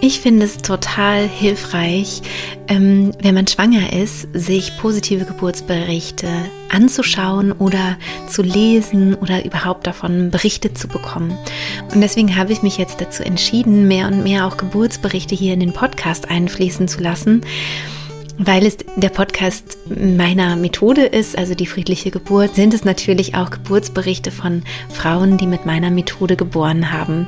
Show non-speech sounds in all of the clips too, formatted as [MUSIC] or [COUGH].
Ich finde es total hilfreich, ähm, wenn man schwanger ist, sich positive Geburtsberichte anzuschauen oder zu lesen oder überhaupt davon Berichte zu bekommen. Und deswegen habe ich mich jetzt dazu entschieden, mehr und mehr auch Geburtsberichte hier in den Podcast einfließen zu lassen weil es der Podcast meiner Methode ist, also die friedliche Geburt, sind es natürlich auch Geburtsberichte von Frauen, die mit meiner Methode geboren haben.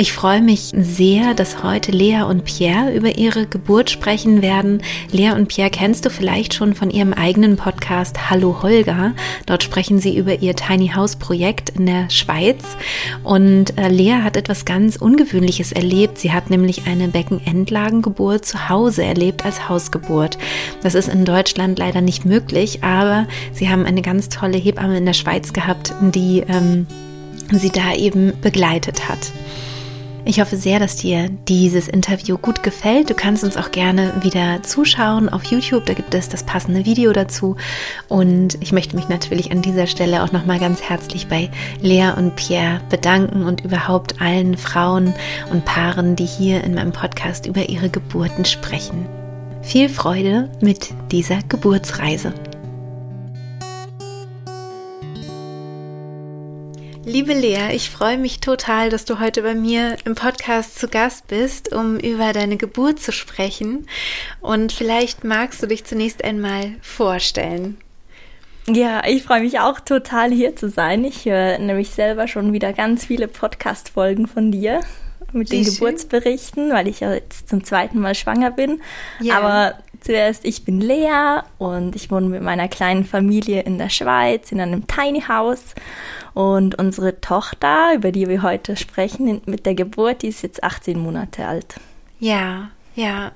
Ich freue mich sehr, dass heute Lea und Pierre über ihre Geburt sprechen werden. Lea und Pierre kennst du vielleicht schon von ihrem eigenen Podcast Hallo Holger. Dort sprechen sie über ihr Tiny House Projekt in der Schweiz. Und äh, Lea hat etwas ganz Ungewöhnliches erlebt. Sie hat nämlich eine Beckenendlagengeburt zu Hause erlebt als Hausgeburt. Das ist in Deutschland leider nicht möglich, aber sie haben eine ganz tolle Hebamme in der Schweiz gehabt, die ähm, sie da eben begleitet hat. Ich hoffe sehr, dass dir dieses Interview gut gefällt. Du kannst uns auch gerne wieder zuschauen auf YouTube. Da gibt es das passende Video dazu. Und ich möchte mich natürlich an dieser Stelle auch nochmal ganz herzlich bei Lea und Pierre bedanken und überhaupt allen Frauen und Paaren, die hier in meinem Podcast über ihre Geburten sprechen. Viel Freude mit dieser Geburtsreise. Liebe Lea, ich freue mich total, dass du heute bei mir im Podcast zu Gast bist, um über deine Geburt zu sprechen. Und vielleicht magst du dich zunächst einmal vorstellen. Ja, ich freue mich auch total hier zu sein. Ich höre nämlich selber schon wieder ganz viele Podcast-Folgen von dir mit Wie den schön. Geburtsberichten, weil ich ja jetzt zum zweiten Mal schwanger bin. Ja. Aber zuerst, ich bin Lea und ich wohne mit meiner kleinen Familie in der Schweiz in einem Tiny House. Und unsere Tochter, über die wir heute sprechen, mit der Geburt, die ist jetzt 18 Monate alt. Ja, ja.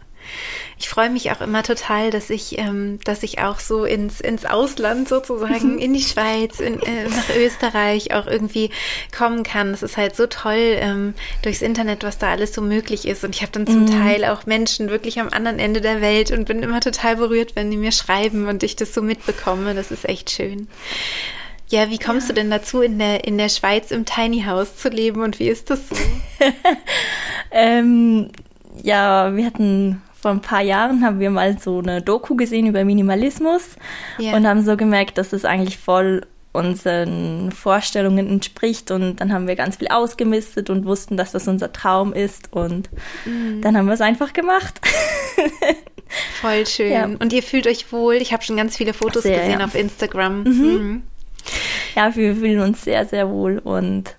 Ich freue mich auch immer total, dass ich, ähm, dass ich auch so ins, ins Ausland sozusagen, in die Schweiz, in, äh, nach Österreich auch irgendwie kommen kann. Es ist halt so toll ähm, durchs Internet, was da alles so möglich ist. Und ich habe dann zum mm. Teil auch Menschen wirklich am anderen Ende der Welt und bin immer total berührt, wenn die mir schreiben und ich das so mitbekomme. Das ist echt schön. Ja, wie kommst ja. du denn dazu, in der, in der Schweiz im Tiny House zu leben und wie ist das so? [LAUGHS] ähm, ja, wir hatten vor ein paar Jahren haben wir mal so eine Doku gesehen über Minimalismus ja. und haben so gemerkt, dass es eigentlich voll unseren Vorstellungen entspricht und dann haben wir ganz viel ausgemistet und wussten, dass das unser Traum ist und mhm. dann haben wir es einfach gemacht. [LAUGHS] Voll schön. Ja. Und ihr fühlt euch wohl. Ich habe schon ganz viele Fotos Sehr, gesehen ja. auf Instagram. Mhm. Mhm. Ja, wir fühlen uns sehr, sehr wohl. Und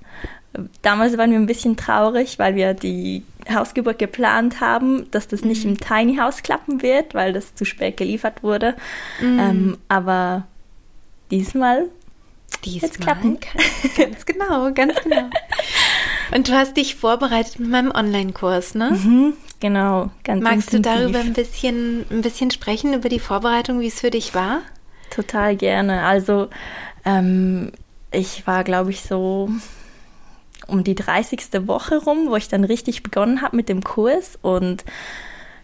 damals waren wir ein bisschen traurig, weil wir die Hausgeburt geplant haben, dass das nicht mhm. im Tiny House klappen wird, weil das zu spät geliefert wurde. Mhm. Ähm, aber diesmal Diesmal klappen. [LAUGHS] ganz genau, ganz genau. Und du hast dich vorbereitet mit meinem Online-Kurs, ne? Mhm, genau, ganz Magst intensiv. du darüber ein bisschen, ein bisschen sprechen, über die Vorbereitung, wie es für dich war? Total gerne. Also ähm, ich war, glaube ich, so um die 30. Woche rum, wo ich dann richtig begonnen habe mit dem Kurs. Und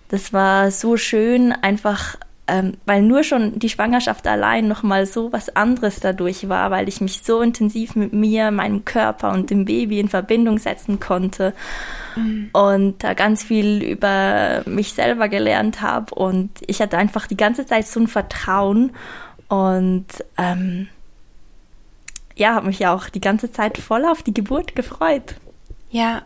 das war so schön, einfach, ähm, weil nur schon die Schwangerschaft allein nochmal so was anderes dadurch war, weil ich mich so intensiv mit mir, meinem Körper und dem Baby in Verbindung setzen konnte. Mhm. Und da ganz viel über mich selber gelernt habe. Und ich hatte einfach die ganze Zeit so ein Vertrauen. Und ähm, ja, habe mich ja auch die ganze Zeit voll auf die Geburt gefreut. Ja,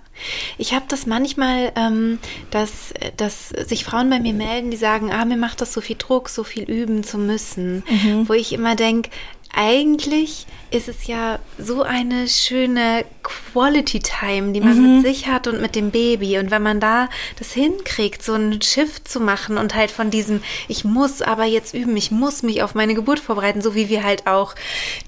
ich habe das manchmal, ähm, dass, dass sich Frauen bei mir melden, die sagen, ah, mir macht das so viel Druck, so viel üben zu müssen, mhm. wo ich immer denke, eigentlich ist es ja so eine schöne Quality Time, die man mhm. mit sich hat und mit dem Baby. Und wenn man da das hinkriegt, so einen Shift zu machen und halt von diesem, ich muss aber jetzt üben, ich muss mich auf meine Geburt vorbereiten, so wie wir halt auch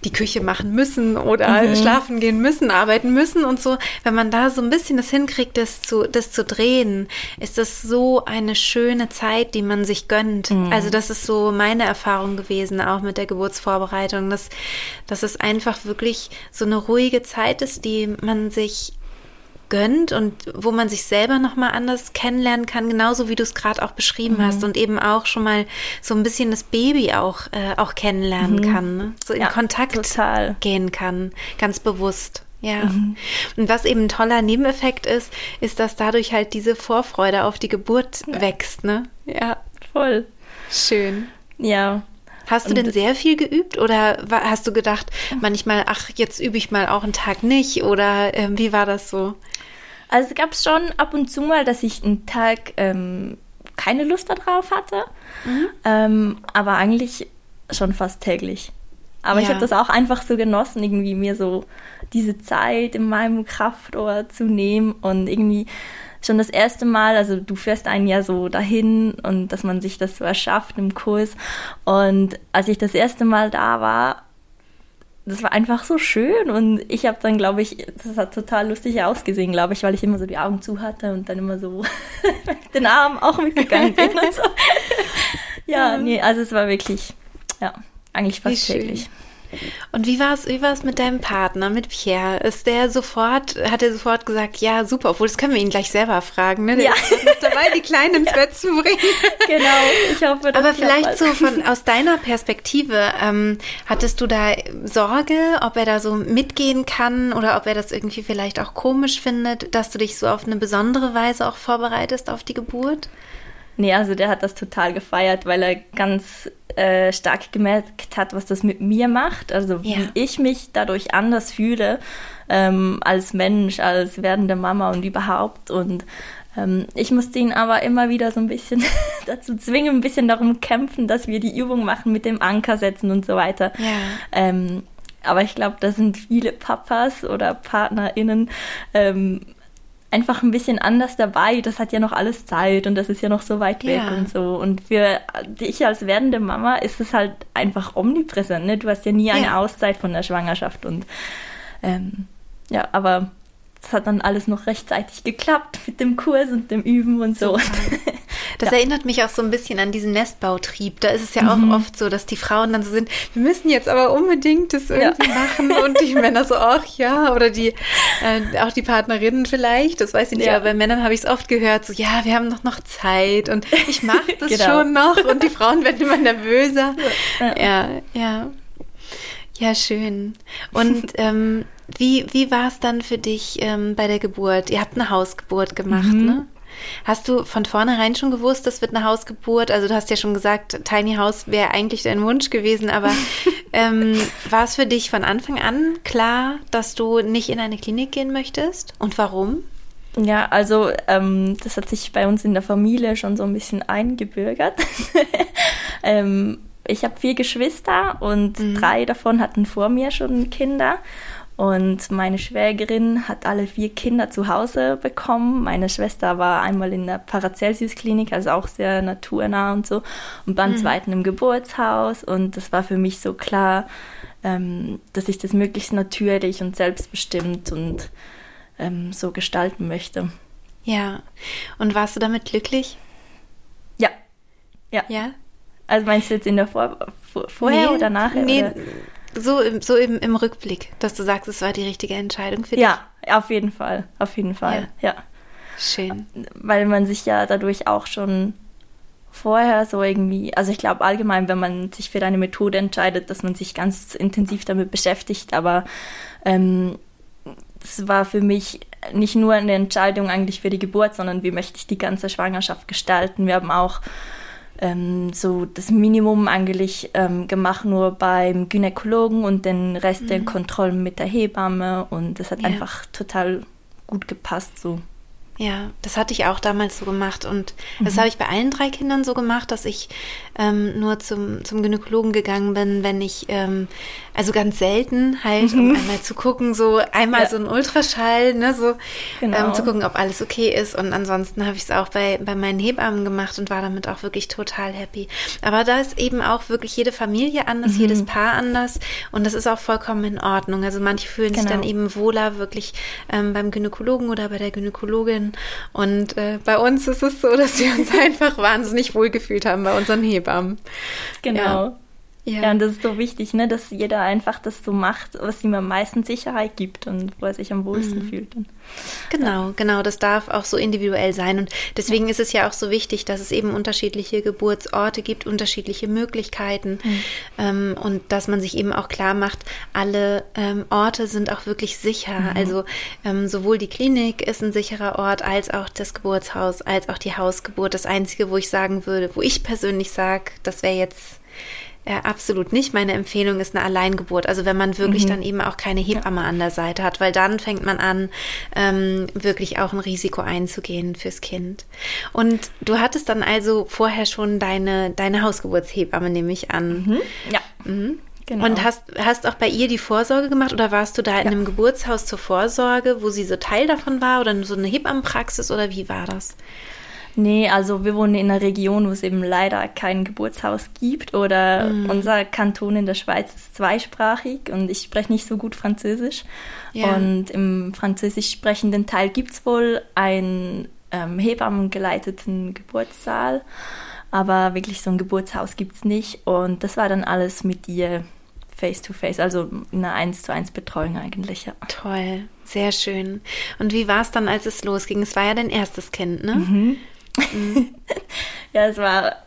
die Küche machen müssen oder mhm. schlafen gehen müssen, arbeiten müssen und so. Wenn man da so ein bisschen das hinkriegt, das zu, das zu drehen, ist das so eine schöne Zeit, die man sich gönnt. Mhm. Also das ist so meine Erfahrung gewesen, auch mit der Geburtsvorbereitung, dass, dass es ein einfach wirklich so eine ruhige Zeit ist, die man sich gönnt und wo man sich selber nochmal anders kennenlernen kann, genauso wie du es gerade auch beschrieben mhm. hast und eben auch schon mal so ein bisschen das Baby auch, äh, auch kennenlernen mhm. kann, ne? so in ja, Kontakt total. gehen kann, ganz bewusst. Ja. Mhm. Und was eben ein toller Nebeneffekt ist, ist, dass dadurch halt diese Vorfreude auf die Geburt ja. wächst, ne? Ja, voll. Schön. Ja. Hast du denn sehr viel geübt oder hast du gedacht, manchmal, ach, jetzt übe ich mal auch einen Tag nicht oder äh, wie war das so? Also es gab schon ab und zu mal, dass ich einen Tag ähm, keine Lust darauf hatte, mhm. ähm, aber eigentlich schon fast täglich. Aber ja. ich habe das auch einfach so genossen, irgendwie mir so diese Zeit in meinem Kraftort zu nehmen und irgendwie schon das erste Mal, also du fährst einen ja so dahin und dass man sich das so erschafft im Kurs. Und als ich das erste Mal da war, das war einfach so schön und ich habe dann, glaube ich, das hat total lustig ausgesehen, glaube ich, weil ich immer so die Augen zu hatte und dann immer so [LAUGHS] den Arm auch mitgegangen bin und so. [LAUGHS] ja, nee, also es war wirklich, ja, eigentlich fast täglich. Und wie war es wie war's mit deinem Partner, mit Pierre? Ist der sofort, hat er sofort gesagt, ja, super, obwohl das können wir ihn gleich selber fragen, ne? Der ja. ist noch dabei, die Kleinen [LAUGHS] ins ja. Bett zu bringen. [LAUGHS] Genau, ich hoffe, das Aber vielleicht so von aus deiner Perspektive, ähm, hattest du da Sorge, ob er da so mitgehen kann oder ob er das irgendwie vielleicht auch komisch findet, dass du dich so auf eine besondere Weise auch vorbereitest auf die Geburt? Nee, also der hat das total gefeiert, weil er ganz äh, stark gemerkt hat, was das mit mir macht. Also ja. wie ich mich dadurch anders fühle ähm, als Mensch, als werdende Mama und überhaupt. Und ähm, ich musste ihn aber immer wieder so ein bisschen [LAUGHS] dazu zwingen, ein bisschen darum kämpfen, dass wir die Übung machen mit dem Anker setzen und so weiter. Ja. Ähm, aber ich glaube, da sind viele Papas oder PartnerInnen ähm, einfach ein bisschen anders dabei. Das hat ja noch alles Zeit und das ist ja noch so weit weg ja. und so. Und für dich als werdende Mama ist es halt einfach omnipräsent. Ne? Du hast ja nie eine ja. Auszeit von der Schwangerschaft und ähm, ja, aber es hat dann alles noch rechtzeitig geklappt mit dem Kurs und dem Üben und so. [LAUGHS] Das ja. erinnert mich auch so ein bisschen an diesen Nestbautrieb. Da ist es ja mhm. auch oft so, dass die Frauen dann so sind, wir müssen jetzt aber unbedingt das irgendwie ja. machen und die [LAUGHS] Männer so, ach ja, oder die, äh, auch die Partnerinnen vielleicht, das weiß ich nicht, ja. aber bei Männern habe ich es oft gehört, so, ja, wir haben doch noch Zeit und ich mache [LAUGHS] das genau. schon noch und die Frauen werden immer nervöser. Ja, ja. Ja, schön. Und [LAUGHS] ähm, wie, wie war es dann für dich ähm, bei der Geburt? Ihr habt eine Hausgeburt gemacht, mhm. ne? Hast du von vornherein schon gewusst, das wird eine Hausgeburt? Also du hast ja schon gesagt, Tiny House wäre eigentlich dein Wunsch gewesen, aber [LAUGHS] ähm, war es für dich von Anfang an klar, dass du nicht in eine Klinik gehen möchtest? Und warum? Ja, also ähm, das hat sich bei uns in der Familie schon so ein bisschen eingebürgert. [LAUGHS] ähm, ich habe vier Geschwister und mhm. drei davon hatten vor mir schon Kinder. Und meine Schwägerin hat alle vier Kinder zu Hause bekommen. Meine Schwester war einmal in der Paracelsius-Klinik, also auch sehr naturnah und so, und beim mhm. zweiten im Geburtshaus. Und das war für mich so klar, ähm, dass ich das möglichst natürlich und selbstbestimmt und ähm, so gestalten möchte. Ja. Und warst du damit glücklich? Ja. Ja. Ja. Also meinst du jetzt in der Vor vorher nee, oder nachher? Nee, oder? So, im, so im, im Rückblick, dass du sagst, es war die richtige Entscheidung für dich? Ja, auf jeden Fall. Auf jeden Fall. Ja. ja. Schön. Weil man sich ja dadurch auch schon vorher so irgendwie, also ich glaube allgemein, wenn man sich für eine Methode entscheidet, dass man sich ganz intensiv damit beschäftigt, aber ähm, es war für mich nicht nur eine Entscheidung eigentlich für die Geburt, sondern wie möchte ich die ganze Schwangerschaft gestalten. Wir haben auch ähm, so das Minimum eigentlich ähm, gemacht, nur beim Gynäkologen und den Rest mhm. der Kontrollen mit der Hebamme und das hat ja. einfach total gut gepasst so. Ja, das hatte ich auch damals so gemacht und mhm. das habe ich bei allen drei Kindern so gemacht, dass ich ähm, nur zum, zum Gynäkologen gegangen bin, wenn ich, ähm, also ganz selten halt, mhm. um einmal zu gucken, so einmal ja. so ein Ultraschall, ne, so genau. ähm, zu gucken, ob alles okay ist und ansonsten habe ich es auch bei, bei meinen Hebammen gemacht und war damit auch wirklich total happy. Aber da ist eben auch wirklich jede Familie anders, mhm. jedes Paar anders und das ist auch vollkommen in Ordnung. Also manche fühlen genau. sich dann eben wohler wirklich ähm, beim Gynäkologen oder bei der Gynäkologin und äh, bei uns ist es so, dass wir uns [LAUGHS] einfach wahnsinnig wohlgefühlt haben bei unseren Hebammen. Genau. Ja. Ja. ja, und das ist so wichtig, ne, dass jeder einfach das so macht, was ihm am meisten Sicherheit gibt und wo er sich am wohlsten mhm. fühlt. Und, genau, ja. genau, das darf auch so individuell sein. Und deswegen ja. ist es ja auch so wichtig, dass es eben unterschiedliche Geburtsorte gibt, unterschiedliche Möglichkeiten mhm. ähm, und dass man sich eben auch klar macht, alle ähm, Orte sind auch wirklich sicher. Mhm. Also ähm, sowohl die Klinik ist ein sicherer Ort, als auch das Geburtshaus, als auch die Hausgeburt. Das Einzige, wo ich sagen würde, wo ich persönlich sage, das wäre jetzt ja, absolut nicht. Meine Empfehlung ist eine Alleingeburt. Also wenn man wirklich mhm. dann eben auch keine Hebamme ja. an der Seite hat, weil dann fängt man an, ähm, wirklich auch ein Risiko einzugehen fürs Kind. Und du hattest dann also vorher schon deine, deine Hausgeburtshebamme, nehme ich an. Mhm. Ja. Mhm. Genau. Und hast, hast auch bei ihr die Vorsorge gemacht oder warst du da in einem Geburtshaus zur Vorsorge, wo sie so Teil davon war oder so eine Hebammenpraxis oder wie war das? Nee, also wir wohnen in einer Region, wo es eben leider kein Geburtshaus gibt oder mhm. unser Kanton in der Schweiz ist zweisprachig und ich spreche nicht so gut Französisch. Ja. Und im französisch sprechenden Teil gibt es wohl einen ähm, hebammengeleiteten Geburtssaal, aber wirklich so ein Geburtshaus gibt es nicht und das war dann alles mit ihr face to face, also eine 1 zu 1 Betreuung eigentlich. Ja. Toll, sehr schön. Und wie war es dann, als es losging? Es war ja dein erstes Kind, ne? Mhm. Mhm. [LAUGHS] ja, es war,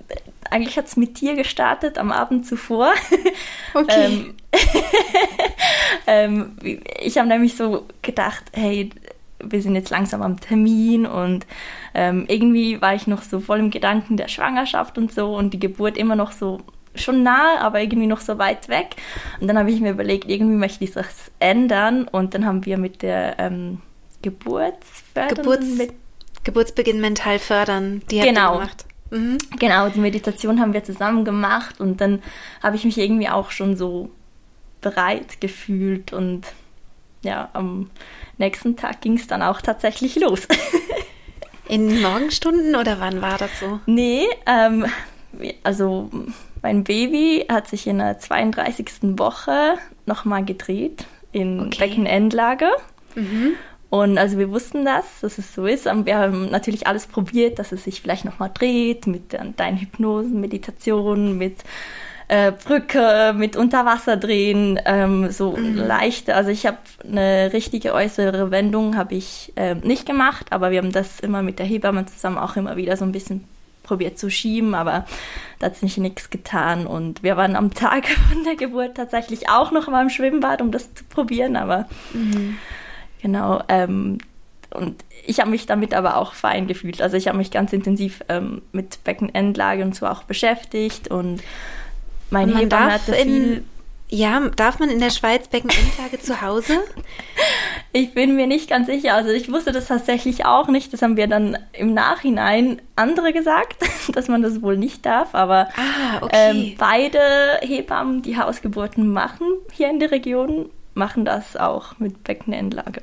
eigentlich hat es mit dir gestartet am Abend zuvor. [LAUGHS] Okay. ähm, [LAUGHS] ähm, ich habe nämlich so gedacht, hey, wir sind jetzt langsam am Termin und ähm, irgendwie war ich noch so voll im Gedanken der Schwangerschaft und so und die Geburt immer noch so schon nah, aber irgendwie noch so weit weg. Und dann habe ich mir überlegt, irgendwie möchte ich das ändern und dann haben wir mit der ähm, Geburtsförderung, Geburts mit Geburtsbeginn mental fördern, die genau. gemacht. Mhm. Genau, die Meditation haben wir zusammen gemacht und dann habe ich mich irgendwie auch schon so bereit gefühlt und ja, am nächsten Tag ging es dann auch tatsächlich los. [LAUGHS] In Morgenstunden oder wann war das so? Nee, ähm, also mein Baby hat sich in der 32. Woche nochmal gedreht in okay. Beckenendlage. Mhm. Und also wir wussten das, dass es so ist. Und wir haben natürlich alles probiert, dass es sich vielleicht nochmal dreht mit deinen Hypnosen, Meditationen, mit äh, Brücke, mit Unterwasserdrehen, ähm, so mhm. leichte. Also ich habe eine richtige äußere Wendung habe ich äh, nicht gemacht, aber wir haben das immer mit der Hebamme zusammen auch immer wieder so ein bisschen probiert zu schieben, aber da hat sich nichts getan. Und wir waren am Tag [LAUGHS] von der Geburt tatsächlich auch noch mal im Schwimmbad, um das zu probieren, aber mhm. Genau. Ähm, und ich habe mich damit aber auch fein gefühlt. Also ich habe mich ganz intensiv ähm, mit Beckenendlage und so auch beschäftigt und meine man Hebamme hatte viel... Ja, darf man in der Schweiz Beckenendlage zu Hause? [LAUGHS] Ich bin mir nicht ganz sicher. Also ich wusste das tatsächlich auch nicht. Das haben wir dann im Nachhinein andere gesagt, [LAUGHS] dass man das wohl nicht darf. Aber ah, okay. ähm, beide Hebammen, die Hausgeburten machen hier in der Region, machen das auch mit Beckenendlage.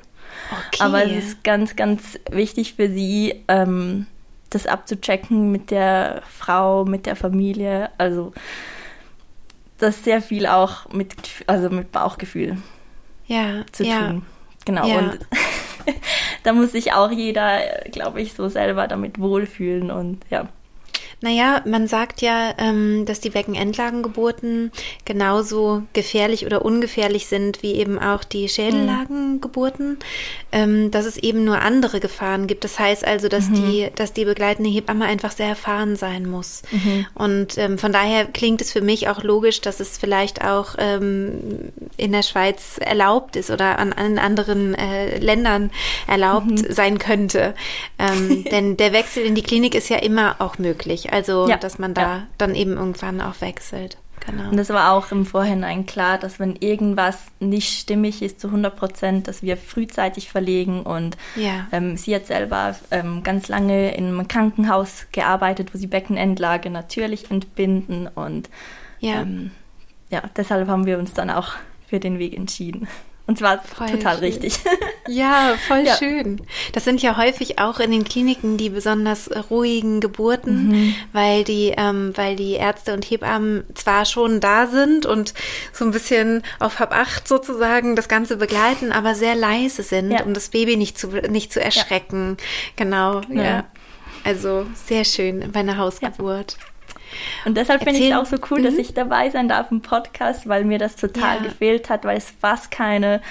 Okay. Aber es ist ganz, ganz wichtig für sie, ähm, das abzuchecken mit der Frau, mit der Familie. Also das sehr viel auch mit, also mit Bauchgefühl ja, zu ja. tun. Genau. Ja. Und [LAUGHS] da muss sich auch jeder, glaube ich, so selber damit wohlfühlen und ja. Naja, man sagt ja, ähm, dass die Beckenendlagengeburten genauso gefährlich oder ungefährlich sind wie eben auch die Schädellagengeburten, ähm, dass es eben nur andere Gefahren gibt. Das heißt also, dass mhm. die, dass die begleitende Hebamme einfach sehr erfahren sein muss. Mhm. Und ähm, von daher klingt es für mich auch logisch, dass es vielleicht auch ähm, in der Schweiz erlaubt ist oder an, an anderen äh, Ländern erlaubt mhm. sein könnte. Ähm, [LAUGHS] denn der Wechsel in die Klinik ist ja immer auch möglich. Also, ja. dass man da ja. dann eben irgendwann auch wechselt. Genau. Und das war auch im Vorhinein klar, dass wenn irgendwas nicht stimmig ist zu 100 Prozent, dass wir frühzeitig verlegen. Und ja. ähm, sie hat selber ähm, ganz lange in einem Krankenhaus gearbeitet, wo sie Beckenendlage natürlich entbinden. Und ja. Ähm, ja, deshalb haben wir uns dann auch für den Weg entschieden. Und zwar voll total schön. richtig. [LAUGHS] Ja, voll ja. schön. Das sind ja häufig auch in den Kliniken die besonders ruhigen Geburten, mhm. weil die, ähm, weil die Ärzte und Hebammen zwar schon da sind und so ein bisschen auf Hab acht sozusagen das Ganze begleiten, aber sehr leise sind, ja. um das Baby nicht zu, nicht zu erschrecken. Ja. Genau, ja. Also sehr schön bei einer Hausgeburt. Und deshalb finde ich es auch so cool, mhm. dass ich dabei sein darf im Podcast, weil mir das total ja. gefehlt hat, weil es fast keine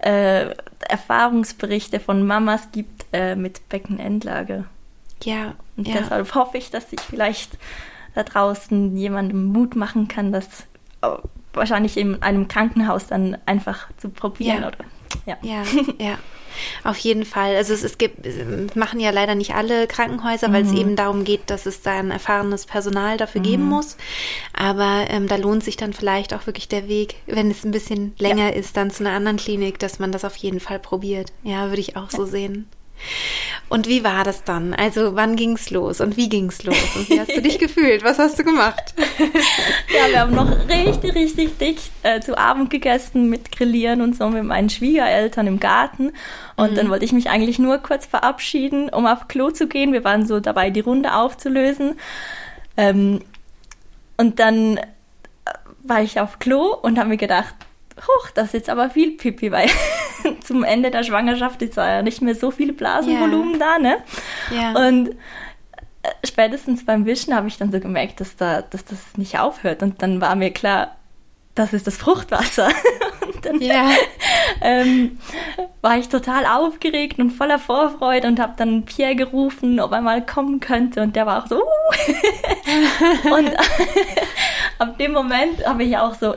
äh, Erfahrungsberichte von Mamas gibt äh, mit Beckenendlage. Ja. Und ja. deshalb hoffe ich, dass ich vielleicht da draußen jemandem Mut machen kann, das äh, wahrscheinlich in einem Krankenhaus dann einfach zu probieren. Ja. Oder, ja. ja, ja. Auf jeden Fall. Also es, es gibt, machen ja leider nicht alle Krankenhäuser, mhm. weil es mhm. eben darum geht, dass es da ein erfahrenes Personal dafür mhm. geben muss. Aber ähm, da lohnt sich dann vielleicht auch wirklich der Weg, wenn es ein bisschen länger ja. ist, dann zu einer anderen Klinik, dass man das auf jeden Fall probiert. Ja, würde ich auch ja. so sehen. Und wie war das dann? Also wann ging's los und wie ging's los? Und wie hast du dich gefühlt? Was hast du gemacht? [LAUGHS] ja, wir haben noch richtig, richtig dicht äh, zu Abend gegessen mit Grillieren und so mit meinen Schwiegereltern im Garten. Und mhm. dann wollte ich mich eigentlich nur kurz verabschieden, um auf Klo zu gehen. Wir waren so dabei, die Runde aufzulösen. Ähm, und dann äh, war ich auf Klo und habe mir gedacht, huch, das ist jetzt aber viel Pipi, weil [LAUGHS] zum Ende der Schwangerschaft ist ja nicht mehr so viel Blasenvolumen yeah. da, ne? Ja. Und äh, spätestens beim Wischen habe ich dann so gemerkt, dass, da, dass das nicht aufhört. Und dann war mir klar, das ist das Fruchtwasser. [LAUGHS] und dann yeah. [LAUGHS] ähm, war ich total aufgeregt und voller Vorfreude und habe dann Pierre gerufen, ob er mal kommen könnte. Und der war auch so. Uh. und ab dem Moment habe ich auch so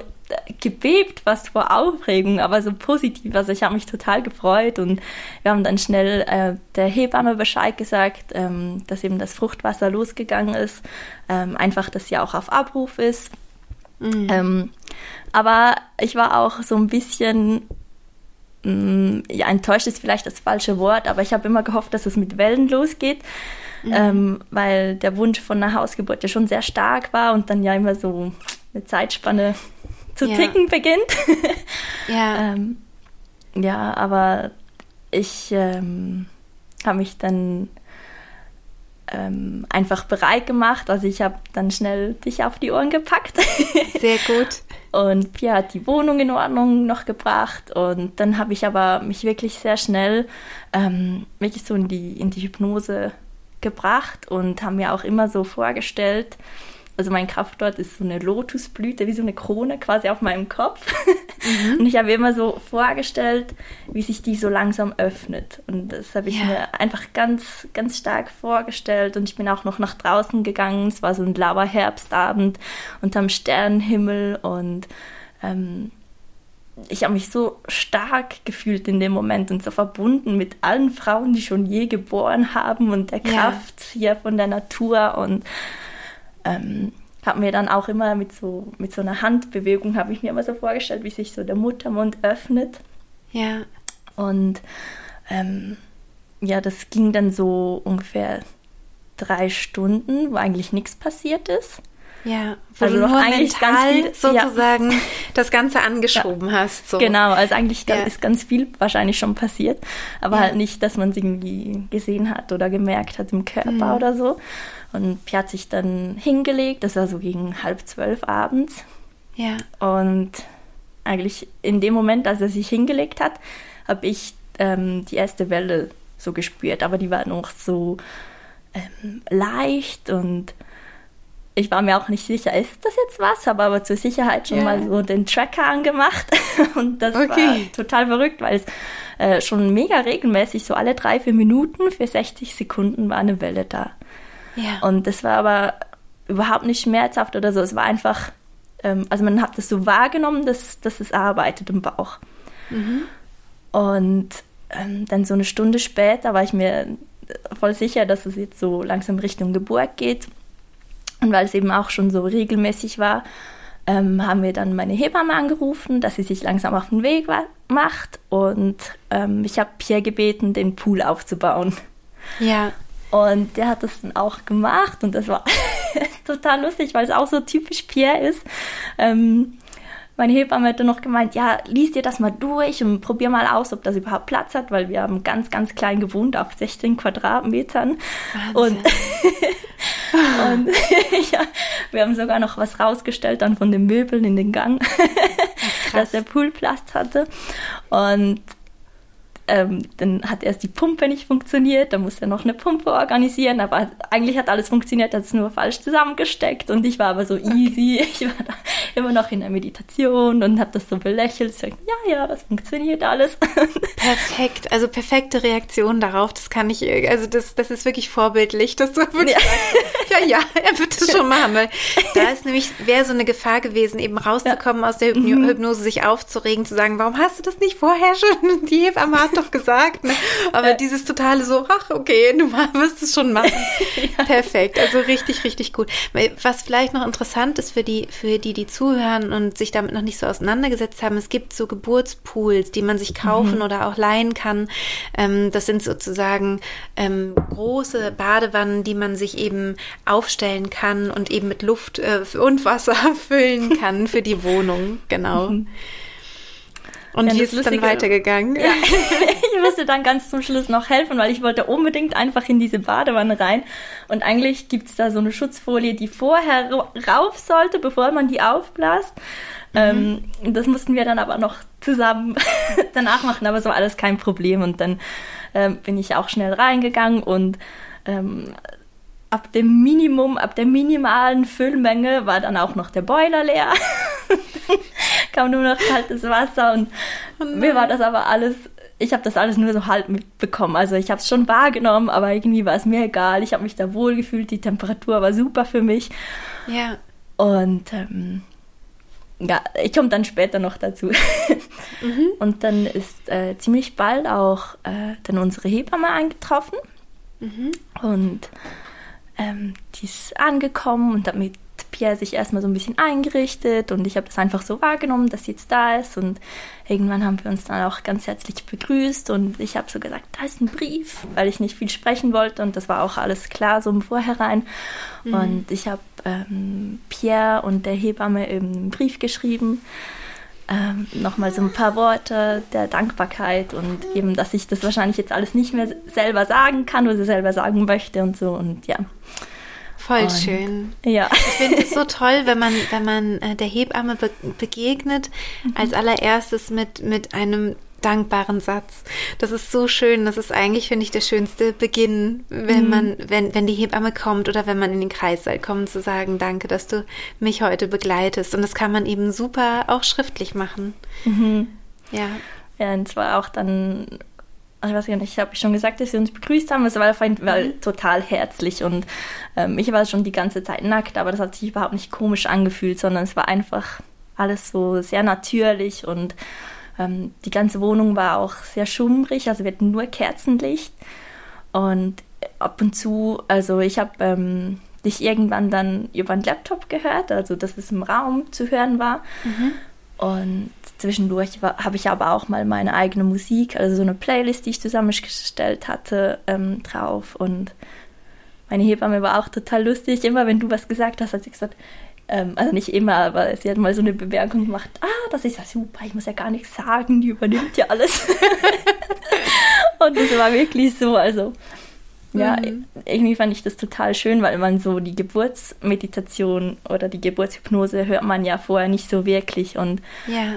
gebebt, was vor Aufregung, aber so positiv. Also ich habe mich total gefreut und wir haben dann schnell äh, der Hebamme Bescheid gesagt, ähm, dass eben das Fruchtwasser losgegangen ist. Ähm, einfach, dass sie auch auf Abruf ist. Mhm. Ähm, aber ich war auch so ein bisschen mm, ja, enttäuscht ist vielleicht das falsche Wort, aber ich habe immer gehofft, dass es mit Wellen losgeht. Mhm. Ähm, weil der Wunsch von einer Hausgeburt ja schon sehr stark war und dann ja immer so eine Zeitspanne zu ja. ticken beginnt. [LAUGHS] ja. ähm, ja, aber ich ähm, habe mich dann ähm, einfach bereit gemacht. Also ich habe dann schnell dich auf die Ohren gepackt. [LAUGHS] Sehr gut. Und Pia hat die Wohnung in Ordnung noch gebracht. Und dann habe ich aber mich wirklich sehr schnell ähm, wirklich so in die, in die Hypnose gebracht und haben mir auch immer so vorgestellt, also mein Kraftort ist so eine Lotusblüte, wie so eine Krone quasi auf meinem Kopf. Mhm. Und ich habe immer so vorgestellt, wie sich die so langsam öffnet. Und das habe ich ja. mir einfach ganz, ganz stark vorgestellt. Und ich bin auch noch nach draußen gegangen. Es war so ein blauer Herbstabend unterm Sternenhimmel. Und ähm, ich habe mich so stark gefühlt in dem Moment und so verbunden mit allen Frauen, die schon je geboren haben und der Kraft ja. hier von der Natur und ähm, habe mir dann auch immer mit so, mit so einer Handbewegung, habe ich mir immer so vorgestellt, wie sich so der Muttermund öffnet. Ja. Und ähm, ja, das ging dann so ungefähr drei Stunden, wo eigentlich nichts passiert ist. Ja, wo also du nur eigentlich mental viel, sozusagen ja. das Ganze angeschoben ja. hast. So. Genau, also eigentlich ja. ist ganz viel wahrscheinlich schon passiert, aber halt nicht, dass man es irgendwie gesehen hat oder gemerkt hat im Körper mhm. oder so. Und Pia hat sich dann hingelegt, das war so gegen halb zwölf abends. Ja. Und eigentlich in dem Moment, als er sich hingelegt hat, habe ich ähm, die erste Welle so gespürt, aber die war noch so ähm, leicht und ich war mir auch nicht sicher, ist das jetzt was? Habe aber zur Sicherheit schon yeah. mal so den Tracker angemacht [LAUGHS] und das okay. war total verrückt, weil es äh, schon mega regelmäßig, so alle drei, vier Minuten für 60 Sekunden war eine Welle da. Ja. Und das war aber überhaupt nicht schmerzhaft oder so. Es war einfach, ähm, also man hat das so wahrgenommen, dass, dass es arbeitet im Bauch. Mhm. Und ähm, dann so eine Stunde später war ich mir voll sicher, dass es jetzt so langsam Richtung Geburt geht. Und weil es eben auch schon so regelmäßig war, ähm, haben wir dann meine Hebamme angerufen, dass sie sich langsam auf den Weg macht. Und ähm, ich habe Pierre gebeten, den Pool aufzubauen. Ja. Und der hat das dann auch gemacht und das war [LAUGHS] total lustig, weil es auch so typisch Pierre ist. Ähm, meine Hebamme hat dann noch gemeint, ja, lies dir das mal durch und probier mal aus, ob das überhaupt Platz hat, weil wir haben ganz, ganz klein gewohnt auf 16 Quadratmetern. Wahnsinn. Und, [LAUGHS] und [LAUGHS] ja, wir haben sogar noch was rausgestellt dann von den Möbeln in den Gang, dass der Pool Platz hatte. Und ähm, dann hat erst die Pumpe nicht funktioniert, dann musste er noch eine Pumpe organisieren, aber eigentlich hat alles funktioniert, hat es nur falsch zusammengesteckt und ich war aber so easy, okay. [LAUGHS] ich war da immer noch in der Meditation und habe das so belächelt, so, ja, ja, das funktioniert alles. [LAUGHS] Perfekt, also perfekte Reaktion darauf, das kann ich, also das, das ist wirklich vorbildlich, dass du wirklich ja. sagst, ja, ja, er wird das schon [LAUGHS] machen, weil da ist nämlich, wäre so eine Gefahr gewesen, eben rauszukommen ja. aus der Hypno mhm. Hypnose, sich aufzuregen, zu sagen, warum hast du das nicht vorher schon? Die Hebamme hat doch gesagt. Ne? Aber ja. dieses totale so, ach, okay, du wirst es schon machen. [LAUGHS] ja. Perfekt. Also richtig, richtig gut. Was vielleicht noch interessant ist für die, für die, die zuhören und sich damit noch nicht so auseinandergesetzt haben, es gibt so Geburtspools, die man sich kaufen mhm. oder auch leihen kann. Ähm, das sind sozusagen ähm, große Badewannen, die man sich eben aufstellen kann und eben mit Luft äh, und Wasser [LAUGHS] füllen kann für die Wohnung. Genau. Mhm. Und wie ist es dann weitergegangen? Ja. [LAUGHS] ich musste dann ganz zum Schluss noch helfen, weil ich wollte unbedingt einfach in diese Badewanne rein. Und eigentlich gibt es da so eine Schutzfolie, die vorher rauf sollte, bevor man die aufblasst. Mhm. Ähm, das mussten wir dann aber noch zusammen [LAUGHS] danach machen, aber war alles kein Problem. Und dann ähm, bin ich auch schnell reingegangen und ähm, ab dem Minimum, ab der minimalen Füllmenge war dann auch noch der Boiler leer. [LAUGHS] kam nur noch kaltes Wasser und oh mir war das aber alles, ich habe das alles nur so halb mitbekommen. Also ich habe es schon wahrgenommen, aber irgendwie war es mir egal. Ich habe mich da wohl gefühlt, die Temperatur war super für mich. Ja. Und ähm, ja, ich komme dann später noch dazu. [LAUGHS] Mhm. Und dann ist äh, ziemlich bald auch äh, dann unsere Hebamme eingetroffen. Mhm. Und ähm, die ist angekommen und hat mit Pierre sich erstmal so ein bisschen eingerichtet und ich habe das einfach so wahrgenommen, dass sie jetzt da ist und irgendwann haben wir uns dann auch ganz herzlich begrüßt und ich habe so gesagt, da ist ein Brief, weil ich nicht viel sprechen wollte und das war auch alles klar so im Vorhinein mhm. und ich habe ähm, Pierre und der Hebamme eben einen Brief geschrieben ähm, nochmal so ein paar Worte der Dankbarkeit und eben, dass ich das wahrscheinlich jetzt alles nicht mehr selber sagen kann, was ich selber sagen möchte und so und ja. Voll und, schön. Ja. Ich finde es so toll, wenn man, wenn man äh, der Hebamme be begegnet, mhm. als allererstes mit, mit einem dankbaren Satz. Das ist so schön. Das ist eigentlich, finde ich, der schönste Beginn, wenn mhm. man, wenn, wenn die Hebamme kommt oder wenn man in den Kreissaal kommt, zu sagen, danke, dass du mich heute begleitest. Und das kann man eben super auch schriftlich machen. Mhm. Ja. Ja, und zwar auch dann ich weiß gar nicht, ich habe schon gesagt, dass sie uns begrüßt haben. Es war auf jeden Fall mhm. total herzlich und ähm, ich war schon die ganze Zeit nackt, aber das hat sich überhaupt nicht komisch angefühlt, sondern es war einfach alles so sehr natürlich und ähm, die ganze Wohnung war auch sehr schummrig, also wir hatten nur Kerzenlicht und ab und zu, also ich habe ähm, dich irgendwann dann über einen Laptop gehört, also dass es im Raum zu hören war. Mhm. Und zwischendurch habe ich aber auch mal meine eigene Musik, also so eine Playlist, die ich zusammengestellt hatte, ähm, drauf. Und meine Hebamme war auch total lustig. Immer wenn du was gesagt hast, hat sie gesagt, ähm, also nicht immer, aber sie hat mal so eine Bemerkung gemacht, ah, das ist ja super, ich muss ja gar nichts sagen, die übernimmt ja alles. [LAUGHS] und das war wirklich so, also ja, mhm. irgendwie fand ich das total schön, weil man so die Geburtsmeditation oder die Geburtshypnose hört man ja vorher nicht so wirklich. Und ja.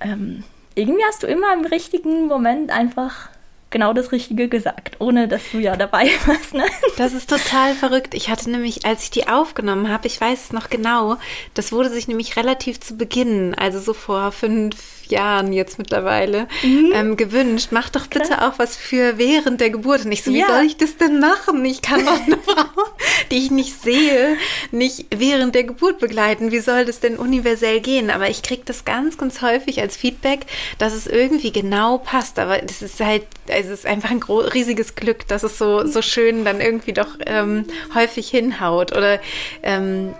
ähm, irgendwie hast du immer im richtigen Moment einfach genau das Richtige gesagt, ohne dass du ja dabei [LAUGHS] warst. Ne? Das ist total verrückt. Ich hatte nämlich, als ich die aufgenommen habe, ich weiß es noch genau, das wurde sich nämlich relativ zu Beginn, also so vor fünf Jahren jetzt mittlerweile mhm. ähm, gewünscht, mach doch bitte Krass. auch was für während der Geburt. Und ich so, wie ja. soll ich das denn machen? Ich kann doch eine [LAUGHS] Frau, die ich nicht sehe, nicht während der Geburt begleiten. Wie soll das denn universell gehen? Aber ich kriege das ganz, ganz häufig als Feedback, dass es irgendwie genau passt. Aber das ist halt, also es ist einfach ein riesiges Glück, dass es so, so schön dann irgendwie doch ähm, häufig hinhaut. Oder ähm,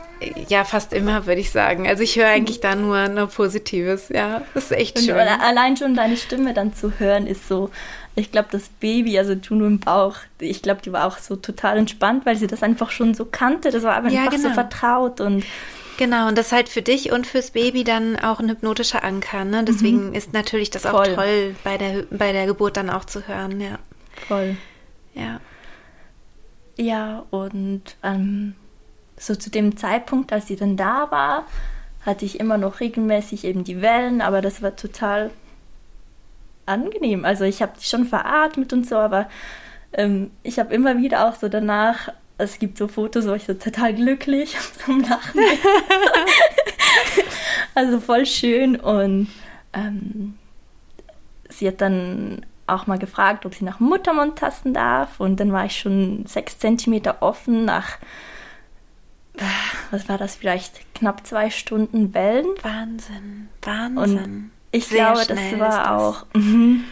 ja, fast immer, würde ich sagen. Also ich höre eigentlich da nur, nur Positives. Ja, das ist echt schön. Und allein schon deine Stimme dann zu hören, ist so, ich glaube, das Baby, also du nur im Bauch, ich glaube, die war auch so total entspannt, weil sie das einfach schon so kannte. Das war einfach ja, genau. so vertraut und Genau, und das ist halt für dich und fürs Baby dann auch ein hypnotischer Anker. Ne? Deswegen mhm. ist natürlich das auch Voll. toll, bei der, bei der Geburt dann auch zu hören. Ja. Voll. Ja. Ja, und ähm, so zu dem Zeitpunkt, als sie dann da war, hatte ich immer noch regelmäßig eben die Wellen, aber das war total angenehm. Also ich habe schon veratmet und so, aber ähm, ich habe immer wieder auch so danach, es gibt so Fotos, wo ich so total glücklich [LAUGHS] zum Lachen bin. [LAUGHS] also voll schön und ähm, sie hat dann auch mal gefragt, ob sie nach Muttermund tasten darf und dann war ich schon sechs Zentimeter offen nach was war das, vielleicht knapp zwei Stunden Wellen. Wahnsinn, Wahnsinn. Und ich Sehr glaube, das war das. auch. Mhm.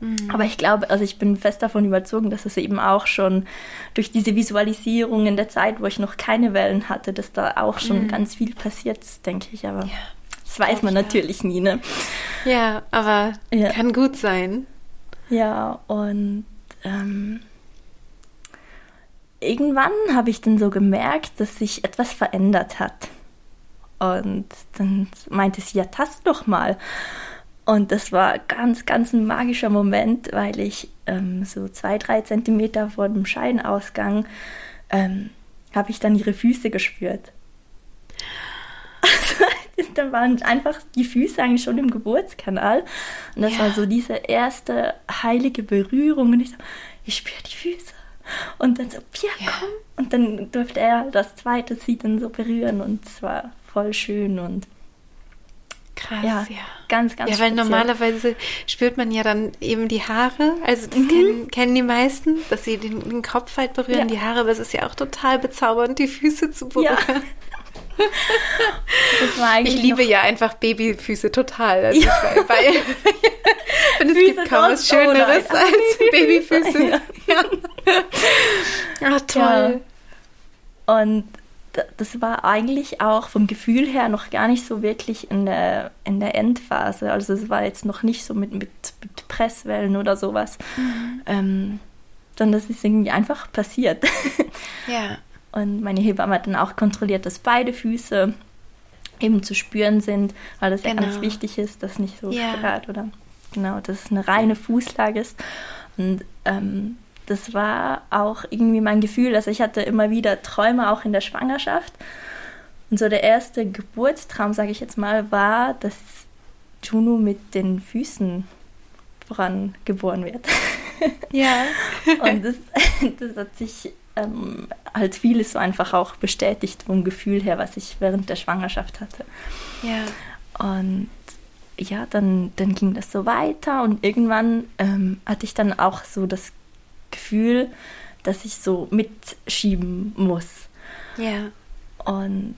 Mhm. Aber ich glaube, also ich bin fest davon überzogen, dass es eben auch schon durch diese Visualisierung in der Zeit, wo ich noch keine Wellen hatte, dass da auch schon mhm. ganz viel passiert ist, denke ich. Aber ja. das weiß man ja. natürlich nie, ne? Ja, aber ja. kann gut sein. Ja, und ähm, irgendwann habe ich dann so gemerkt, dass sich etwas verändert hat. Und dann meinte sie, ja, tast doch mal. Und das war ganz, ganz ein magischer Moment, weil ich ähm, so zwei, drei Zentimeter vor dem Scheinausgang ähm, habe ich dann ihre Füße gespürt. Also, [LAUGHS] da waren einfach die Füße eigentlich schon im Geburtskanal. Und das ja. war so diese erste heilige Berührung. Und ich so, ich spüre die Füße. Und dann so, ja, ja, komm. Und dann durfte er das zweite sie dann so berühren und es war voll schön und Krass, ja, ja. Ganz, ganz Ja, weil speziell. normalerweise spürt man ja dann eben die Haare. Also das mhm. kennen, kennen, die meisten, dass sie den, den Kopf halt berühren, ja. die Haare, aber es ist ja auch total bezaubernd, die Füße zu berühren. Ja. [LAUGHS] ich liebe ja einfach Babyfüße total. Also ja. ich, weil, [LAUGHS] und es Füße gibt kaum was Schöneres so als [LAUGHS] Babyfüße. Ja. ja. Ach, toll. Ja. Und das war eigentlich auch vom Gefühl her noch gar nicht so wirklich in der, in der Endphase. Also es war jetzt noch nicht so mit, mit, mit Presswellen oder sowas. Mhm. Ähm, sondern das ist irgendwie einfach passiert. Ja. [LAUGHS] Und meine Hebamme hat dann auch kontrolliert, dass beide Füße eben zu spüren sind, weil das genau. ja ganz wichtig ist, dass nicht so ja. Sprat oder genau, dass es eine reine Fußlage ist. Und ähm, das war auch irgendwie mein Gefühl. Also ich hatte immer wieder Träume auch in der Schwangerschaft. Und so der erste Geburtstraum, sage ich jetzt mal, war, dass Juno mit den Füßen voran geboren wird. Ja. [LAUGHS] Und das, [LAUGHS] das hat sich ähm, halt vieles so einfach auch bestätigt vom Gefühl her, was ich während der Schwangerschaft hatte. Ja. Und ja, dann, dann ging das so weiter und irgendwann ähm, hatte ich dann auch so das Gefühl, dass ich so mitschieben muss. Ja. Und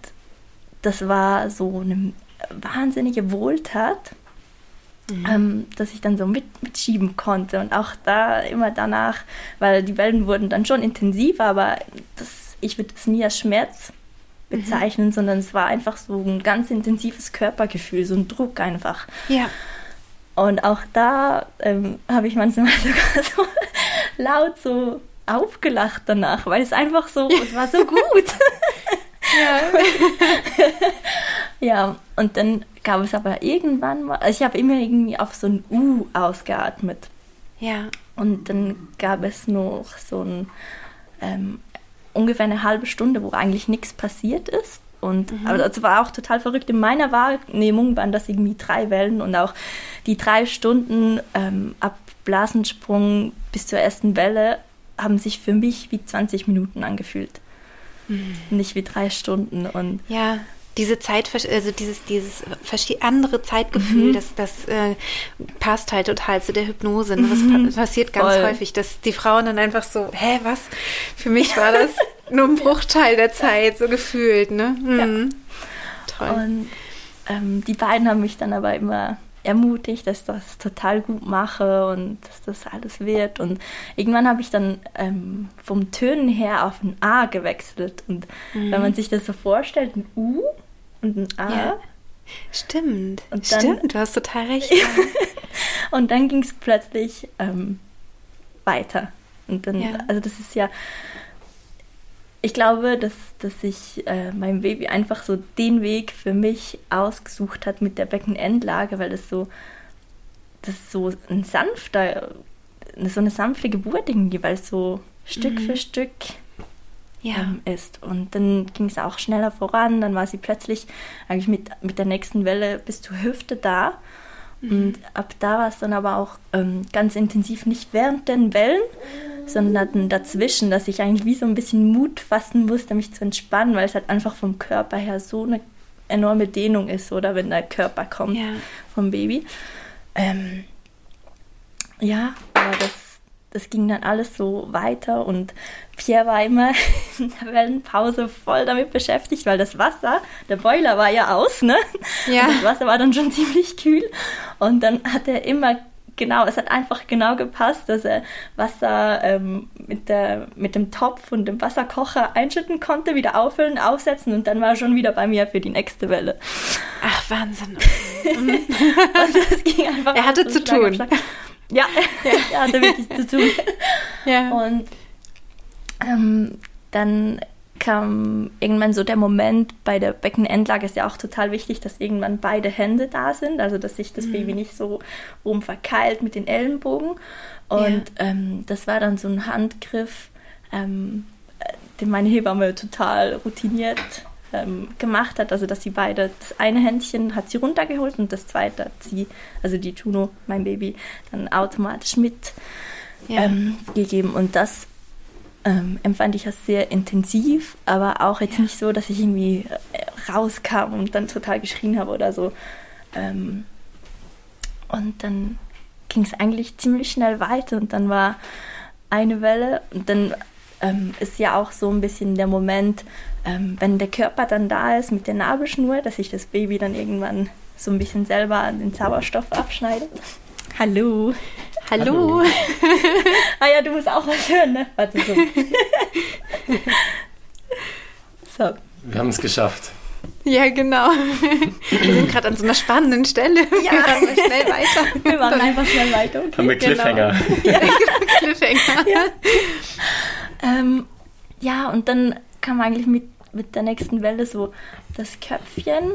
das war so eine wahnsinnige Wohltat, mhm. ähm, dass ich dann so mit, mitschieben konnte. Und auch da immer danach, weil die Wellen wurden dann schon intensiver, aber das, ich würde es nie als Schmerz mhm. bezeichnen, mhm. sondern es war einfach so ein ganz intensives Körpergefühl, so ein Druck einfach. Ja. Und auch da ähm, habe ich manchmal [LAUGHS] sogar so laut so aufgelacht danach, weil es einfach so, es war so gut. [LAUGHS] ja. [LAUGHS] ja, und dann gab es aber irgendwann mal, also ich habe immer irgendwie auf so ein U ausgeatmet. Ja. Und dann gab es noch so ein ähm, ungefähr eine halbe Stunde, wo eigentlich nichts passiert ist. Und mhm. aber das war auch total verrückt. In meiner Wahrnehmung waren das irgendwie drei Wellen und auch die drei Stunden ähm, ab Blasensprung bis zur ersten Welle haben sich für mich wie 20 Minuten angefühlt. Mhm. Nicht wie drei Stunden. Und ja, diese Zeit, also dieses, dieses andere Zeitgefühl, mhm. das, das äh, passt halt total zu der Hypnose. Ne? Das mhm. passiert ganz Voll. häufig, dass die Frauen dann einfach so, hä, was? Für mich war das [LAUGHS] nur ein Bruchteil der Zeit, so gefühlt, ne? Mhm. Ja. Toll. Und ähm, die beiden haben mich dann aber immer ermutigt, dass ich das total gut mache und dass das alles wird. Und irgendwann habe ich dann ähm, vom Tönen her auf ein A gewechselt. Und mhm. wenn man sich das so vorstellt, ein U und ein A. Ja. Stimmt. Und dann, Stimmt, du hast total recht. [LAUGHS] und dann ging es plötzlich ähm, weiter. Und dann, ja. also das ist ja ich glaube, dass, dass ich äh, mein Baby einfach so den Weg für mich ausgesucht hat mit der Beckenendlage, weil das so, das so ein sanfter, so eine sanfte Geburt irgendwie, weil es so Stück mhm. für Stück ja. ähm, ist. Und dann ging es auch schneller voran, dann war sie plötzlich eigentlich mit, mit der nächsten Welle bis zur Hüfte da. Mhm. Und ab da war es dann aber auch ähm, ganz intensiv, nicht während den Wellen, sondern dazwischen, dass ich eigentlich wie so ein bisschen Mut fassen musste, mich zu entspannen, weil es halt einfach vom Körper her so eine enorme Dehnung ist, oder wenn der Körper kommt ja. vom Baby. Ähm, ja, aber das, das ging dann alles so weiter und Pierre war immer [LAUGHS] in der Wellenpause voll damit beschäftigt, weil das Wasser, der Boiler war ja aus, ne? Ja. Und das Wasser war dann schon [LAUGHS] ziemlich kühl und dann hat er immer genau, es hat einfach genau gepasst, dass er Wasser ähm, mit, der, mit dem Topf und dem Wasserkocher einschütten konnte, wieder auffüllen, aufsetzen und dann war er schon wieder bei mir für die nächste Welle. Ach, Wahnsinn. [LAUGHS] also es ging einfach er hatte zu tun. Ja, ja, er hatte wirklich zu tun. [LAUGHS] Ja. Und ähm, dann kam irgendwann so der Moment, bei der Beckenendlage ist ja auch total wichtig, dass irgendwann beide Hände da sind, also dass sich das mhm. Baby nicht so oben verkeilt mit den Ellenbogen. Und ja. ähm, das war dann so ein Handgriff, ähm, den meine Hebamme total routiniert ähm, gemacht hat, also dass sie beide, das eine Händchen hat sie runtergeholt und das zweite hat sie, also die Tuno, mein Baby, dann automatisch mit ja. Ähm. Und das ähm, empfand ich als sehr intensiv, aber auch jetzt ja. nicht so, dass ich irgendwie äh, rauskam und dann total geschrien habe oder so. Ähm, und dann ging es eigentlich ziemlich schnell weiter und dann war eine Welle und dann ähm, ist ja auch so ein bisschen der Moment, ähm, wenn der Körper dann da ist mit der Nabelschnur, dass sich das Baby dann irgendwann so ein bisschen selber den Sauerstoff abschneidet. Hallo. Hallo. Hallo. [LAUGHS] ah ja, du musst auch was hören, ne? Warte so. [LAUGHS] so. Wir haben es geschafft. Ja, genau. Wir sind gerade an so einer spannenden Stelle. Ja, wir schnell weiter. Wir machen einfach schnell weiter. Okay. Haben wir Cliffhanger. Genau. Ja, Cliffhanger. Ja. [LAUGHS] Ähm, ja, und dann kam eigentlich mit, mit der nächsten Welle so das Köpfchen,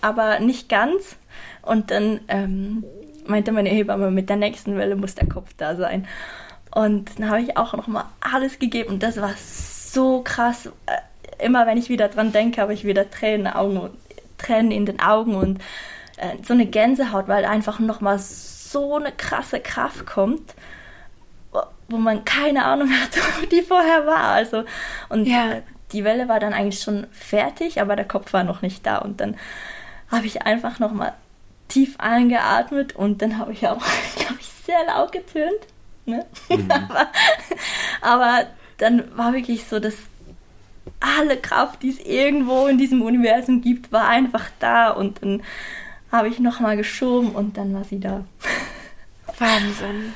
aber nicht ganz. Und dann ähm, meinte meine Hebamme, mit der nächsten Welle muss der Kopf da sein. Und dann habe ich auch nochmal alles gegeben und das war so krass. Äh, immer wenn ich wieder dran denke, habe ich wieder Tränen, Augen, Tränen in den Augen und äh, so eine Gänsehaut, weil einfach nochmal so eine krasse Kraft kommt, wo man keine Ahnung hatte, [LAUGHS] wo die vorher war. Also, und ja. die Welle war dann eigentlich schon fertig, aber der Kopf war noch nicht da. Und dann habe ich einfach nochmal tief eingeatmet und dann habe ich auch, [LAUGHS] glaube ich, sehr laut getönt. Ne? Mhm. [LAUGHS] aber, aber dann war wirklich so, dass alle Kraft, die es irgendwo in diesem Universum gibt, war einfach da und dann habe ich nochmal geschoben und dann war sie da. Wahnsinn.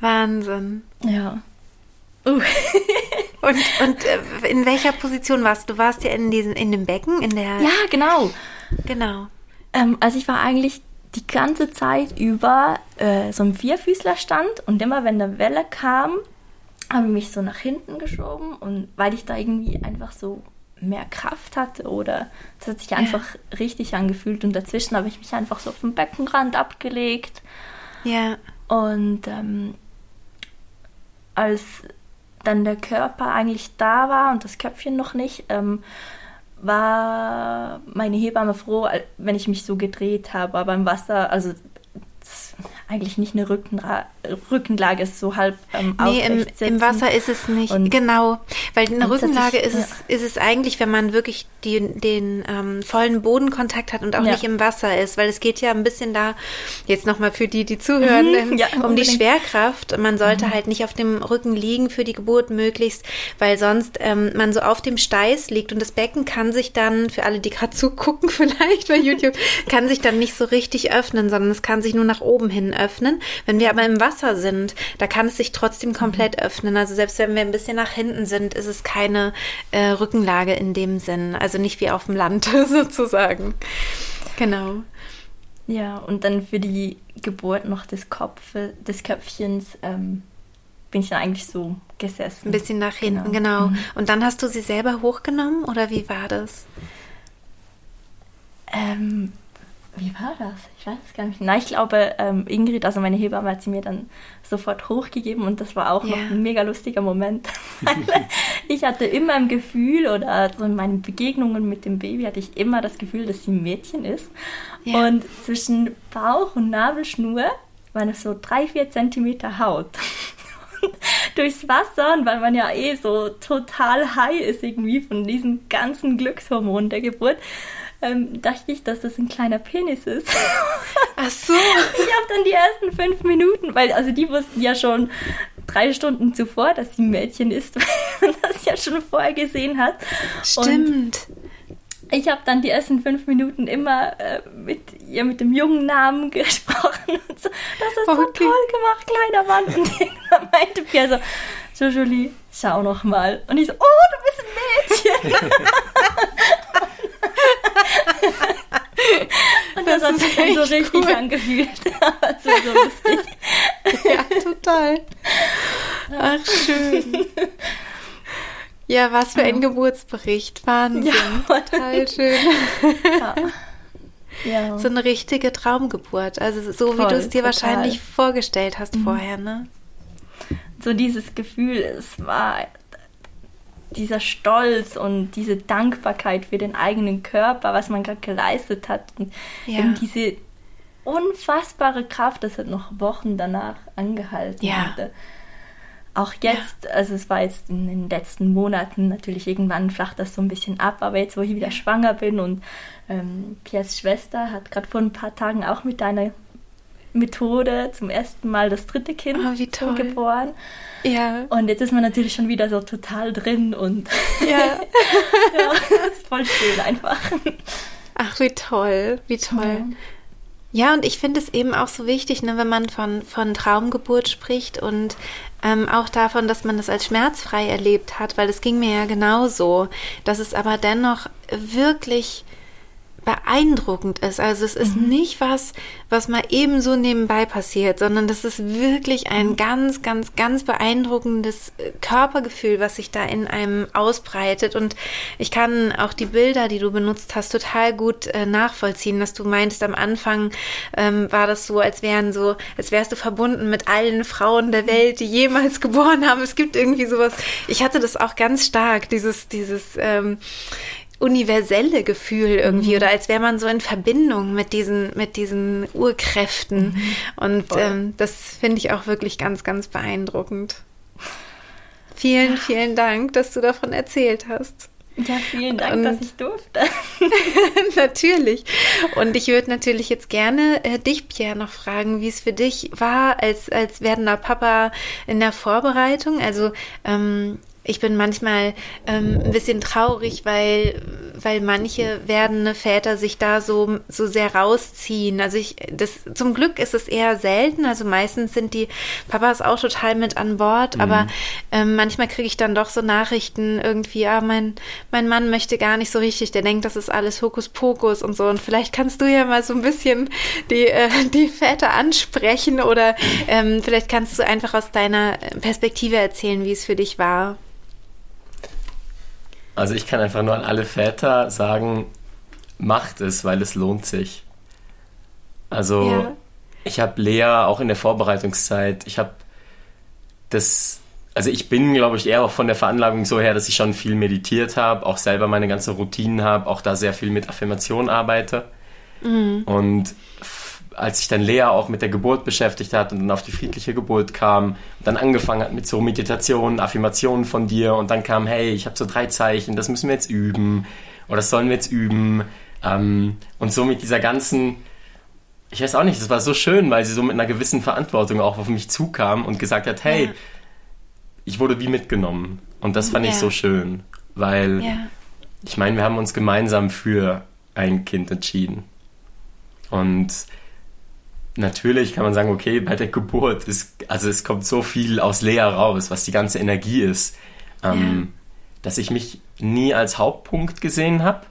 Wahnsinn. Ja. Uh. [LAUGHS] und und äh, in welcher Position warst du? Du warst ja in, diesem, in dem Becken, in der. Ja, genau. Genau. Ähm, also ich war eigentlich die ganze Zeit über äh, so im Vierfüßlerstand und immer wenn eine Welle kam, habe ich mich so nach hinten geschoben und weil ich da irgendwie einfach so mehr Kraft hatte oder das hat sich ja. einfach richtig angefühlt und dazwischen habe ich mich einfach so auf den Beckenrand abgelegt. Ja. Und ähm, als dann der Körper eigentlich da war und das Köpfchen noch nicht, ähm, war meine Hebamme froh, wenn ich mich so gedreht habe. Aber im Wasser, also eigentlich nicht eine Rückenra Rückenlage ist so halb ähm, Nee, im, im, Wasser ist es nicht. Und genau, weil eine Rückenlage ist, es, ist es eigentlich, wenn man wirklich die, den ähm, vollen Bodenkontakt hat und auch ja. nicht im Wasser ist, weil es geht ja ein bisschen da, jetzt nochmal für die, die zuhören, mhm, [LAUGHS] ja, um unbedingt. die Schwerkraft. Man sollte mhm. halt nicht auf dem Rücken liegen für die Geburt möglichst, weil sonst ähm, man so auf dem Steiß liegt und das Becken kann sich dann, für alle, die gerade [LAUGHS] zugucken vielleicht bei YouTube, kann sich dann nicht so richtig öffnen, sondern es kann sich nur nach oben hin öffnen. Wenn wir aber im Wasser sind, da kann es sich trotzdem komplett mhm. öffnen. Also selbst wenn wir ein bisschen nach hinten sind, ist es keine äh, Rückenlage in dem Sinn. Also nicht wie auf dem Land [LAUGHS] sozusagen. Genau. Ja, und dann für die Geburt noch des Kopfes, des Köpfchens ähm, bin ich dann eigentlich so gesessen. Ein bisschen nach hinten, genau. genau. Mhm. Und dann hast du sie selber hochgenommen oder wie war das? Ähm, wie war das? Ich weiß es gar nicht. Nein, ich glaube, ähm, Ingrid, also meine Hebamme, hat sie mir dann sofort hochgegeben und das war auch ja. noch ein mega lustiger Moment. [LAUGHS] ich hatte immer ein Gefühl oder so in meinen Begegnungen mit dem Baby hatte ich immer das Gefühl, dass sie ein Mädchen ist. Ja. Und zwischen Bauch und Nabelschnur waren es so drei, vier Zentimeter Haut. [LAUGHS] durchs Wasser und weil man ja eh so total high ist irgendwie von diesen ganzen Glückshormonen der Geburt, ähm, dachte ich, dass das ein kleiner Penis ist. [LAUGHS] Ach so. Ich habe dann die ersten fünf Minuten, weil also die wussten ja schon drei Stunden zuvor, dass sie ein Mädchen ist, [LAUGHS] weil man das ja schon vorher gesehen hat. Stimmt. Und ich habe dann die ersten fünf Minuten immer äh, mit ihr mit dem jungen Namen [LAUGHS] gesprochen und so, das ist okay. so toll gemacht, kleiner Mann. Und irgendwann meinte Pierre so, so Julie, schau noch mal. Und ich so, oh, du bist ein Mädchen. [LAUGHS] und das, das hat sich dann so richtig cool. angefühlt. das [LAUGHS] ist so lustig. [LAUGHS] ja, total. Ach, schön. Ja, was für ein Geburtsbericht. Wahnsinn. Ja. Total schön. Ja. ja. So eine richtige Traumgeburt. Also so Voll, wie du es dir total. wahrscheinlich vorgestellt hast mhm. vorher, ne? So dieses Gefühl, es war dieser Stolz und diese Dankbarkeit für den eigenen Körper, was man gerade geleistet hat. Und ja. eben diese unfassbare Kraft, das hat noch Wochen danach angehalten ja. hatte auch jetzt, ja. also es war jetzt in den letzten Monaten, natürlich irgendwann flacht das so ein bisschen ab, aber jetzt, wo ich wieder schwanger bin und ähm, Piers Schwester hat gerade vor ein paar Tagen auch mit deiner Methode zum ersten Mal das dritte Kind oh, geboren. Ja. Und jetzt ist man natürlich schon wieder so total drin und ja, [LAUGHS] ja das ist voll schön einfach. Ach, wie toll, wie toll. Ja. Ja, und ich finde es eben auch so wichtig, ne, wenn man von, von Traumgeburt spricht und ähm, auch davon, dass man das als schmerzfrei erlebt hat, weil es ging mir ja genauso, dass es aber dennoch wirklich beeindruckend ist. Also es ist mhm. nicht was, was mal ebenso nebenbei passiert, sondern das ist wirklich ein mhm. ganz, ganz, ganz beeindruckendes äh, Körpergefühl, was sich da in einem ausbreitet. Und ich kann auch die Bilder, die du benutzt hast, total gut äh, nachvollziehen, dass du meintest, am Anfang ähm, war das so, als wären so, als wärst du verbunden mit allen Frauen der Welt, die jemals [LAUGHS] geboren haben. Es gibt irgendwie sowas. Ich hatte das auch ganz stark, dieses, dieses, ähm, universelle Gefühl irgendwie mhm. oder als wäre man so in Verbindung mit diesen mit diesen Urkräften mhm. und ähm, das finde ich auch wirklich ganz ganz beeindruckend. Vielen vielen Dank, dass du davon erzählt hast. Ja, vielen Dank, und, dass ich durfte. [LAUGHS] natürlich. Und ich würde natürlich jetzt gerne äh, dich, Pierre, noch fragen, wie es für dich war als, als werdender Papa in der Vorbereitung. Also ähm, ich bin manchmal ähm, ein bisschen traurig, weil, weil manche werdende Väter sich da so, so sehr rausziehen. Also ich, das, zum Glück ist es eher selten. Also meistens sind die Papas auch total mit an Bord, mhm. aber ähm, manchmal kriege ich dann doch so Nachrichten irgendwie, ja, mein, mein Mann möchte gar nicht so richtig, der denkt, das ist alles Hokuspokus und so. Und vielleicht kannst du ja mal so ein bisschen die, äh, die Väter ansprechen oder ähm, vielleicht kannst du einfach aus deiner Perspektive erzählen, wie es für dich war. Also ich kann einfach nur an alle Väter sagen, macht es, weil es lohnt sich. Also ja. ich habe Lea auch in der Vorbereitungszeit, ich habe das, also ich bin, glaube ich, eher auch von der Veranlagung so her, dass ich schon viel meditiert habe, auch selber meine ganze Routinen habe, auch da sehr viel mit Affirmation arbeite. Mhm. Und als sich dann Lea auch mit der Geburt beschäftigt hat und dann auf die friedliche Geburt kam, dann angefangen hat mit so Meditationen, Affirmationen von dir und dann kam, hey, ich habe so drei Zeichen, das müssen wir jetzt üben oder das sollen wir jetzt üben. Ähm, und so mit dieser ganzen, ich weiß auch nicht, das war so schön, weil sie so mit einer gewissen Verantwortung auch auf mich zukam und gesagt hat, hey, ja. ich wurde wie mitgenommen. Und das fand ja. ich so schön, weil ja. ich meine, wir haben uns gemeinsam für ein Kind entschieden. Und natürlich kann man sagen, okay, bei der Geburt ist, also es kommt so viel aus Lea raus, was die ganze Energie ist, ähm, ja. dass ich mich nie als Hauptpunkt gesehen habe.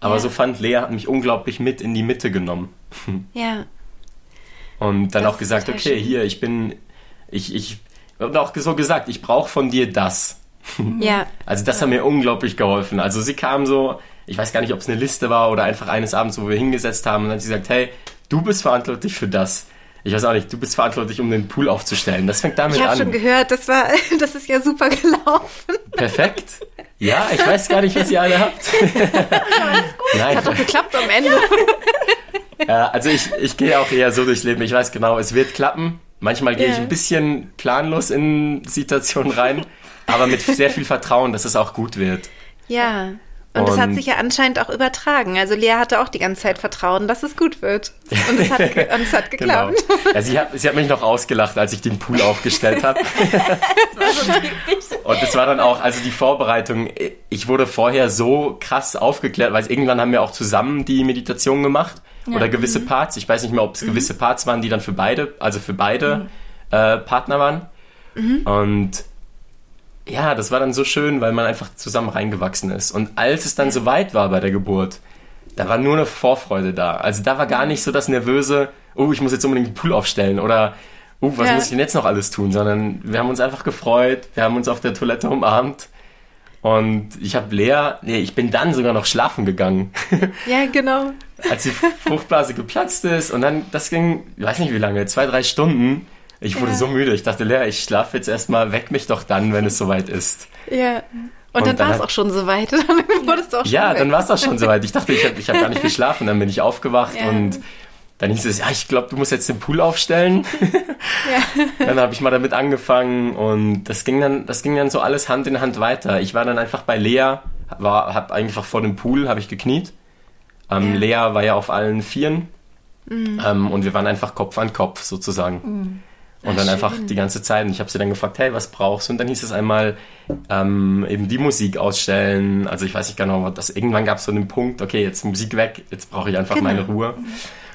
Aber ja. so fand Lea hat mich unglaublich mit in die Mitte genommen. [LAUGHS] Ja. Und dann das auch gesagt, okay, schön. hier, ich bin, ich, ich, und auch so gesagt, ich brauche von dir das. [LAUGHS] Ja. Also das ja. hat mir unglaublich geholfen. Also sie kam so, ich weiß gar nicht, ob es eine Liste war oder einfach eines Abends, wo wir hingesetzt haben und dann hat sie gesagt, hey, du bist verantwortlich für das. Ich weiß auch nicht, du bist verantwortlich, um den Pool aufzustellen. Das fängt damit ich an. Ich habe schon gehört, das war, [LAUGHS] das ist ja super gelaufen. Perfekt. Ja, ich weiß gar nicht, was ihr alle habt. [LAUGHS] Nein. Das hat doch geklappt am Ende. [LAUGHS] Ja, also ich, ich gehe auch eher so durchs Leben. Ich weiß genau, es wird klappen. Manchmal gehe yeah. ich ein bisschen planlos in Situationen rein, aber mit sehr viel Vertrauen, dass es auch gut wird. Ja. Und, es hat sich ja anscheinend auch übertragen. Also Lea hatte auch die ganze Zeit Vertrauen, dass es gut wird. Und es hat, und es hat [LAUGHS] geklappt. Genau. Ja, sie, hat, sie hat mich noch ausgelacht, als ich den Pool aufgestellt habe. [LAUGHS] so und es war dann auch, also die Vorbereitung, ich wurde vorher so krass aufgeklärt, weil irgendwann haben wir auch zusammen die Meditation gemacht ja. oder gewisse mhm. Parts. Ich weiß nicht mehr, ob es mhm. gewisse Parts waren, die dann für beide, also für beide mhm. äh, Partner waren. Mhm. Und ja, das war dann so schön, weil man einfach zusammen reingewachsen ist. Und als es dann ja. so weit war bei der Geburt, da war nur eine Vorfreude da. Also da war gar nicht so das nervöse, oh, ich muss jetzt unbedingt den Pool aufstellen oder oh, was ja. muss ich denn jetzt noch alles tun, sondern wir haben uns einfach gefreut, wir haben uns auf der Toilette umarmt. Und ich habe Lea, nee, ich bin dann sogar noch schlafen gegangen. [LAUGHS] Ja, genau. Als die Fruchtblase geplatzt ist und dann, das ging, ich weiß nicht wie lange, zwei, drei Stunden. Ich wurde ja. so müde. Ich dachte, Lea, ich schlafe jetzt erstmal, weck mich doch dann, wenn es soweit ist. Ja. Und, und dann, dann war es auch schon soweit. [LAUGHS] Dann wurdest du auch schon Ja, weg. dann war es auch schon soweit. Ich dachte, ich habe ich hab gar nicht geschlafen. Dann bin ich aufgewacht ja. und dann hieß es, ja, ich glaube, du musst jetzt den Pool aufstellen. [LAUGHS] ja. Dann habe ich mal damit angefangen und das ging dann, das ging dann so alles Hand in Hand weiter. Ich war dann einfach bei Lea, war, habe einfach vor dem Pool, habe ich gekniet. Ähm, ja. Lea war ja auf allen Vieren mhm. ähm, und wir waren einfach Kopf an Kopf sozusagen. Mhm. Und dann schön. einfach die ganze Zeit. Und ich habe sie dann gefragt, hey, was brauchst du? Und dann hieß es einmal ähm, eben die Musik ausstellen. Also ich weiß nicht genau, das irgendwann gab es so einen Punkt, okay, jetzt Musik weg, jetzt brauche ich einfach genau. meine Ruhe.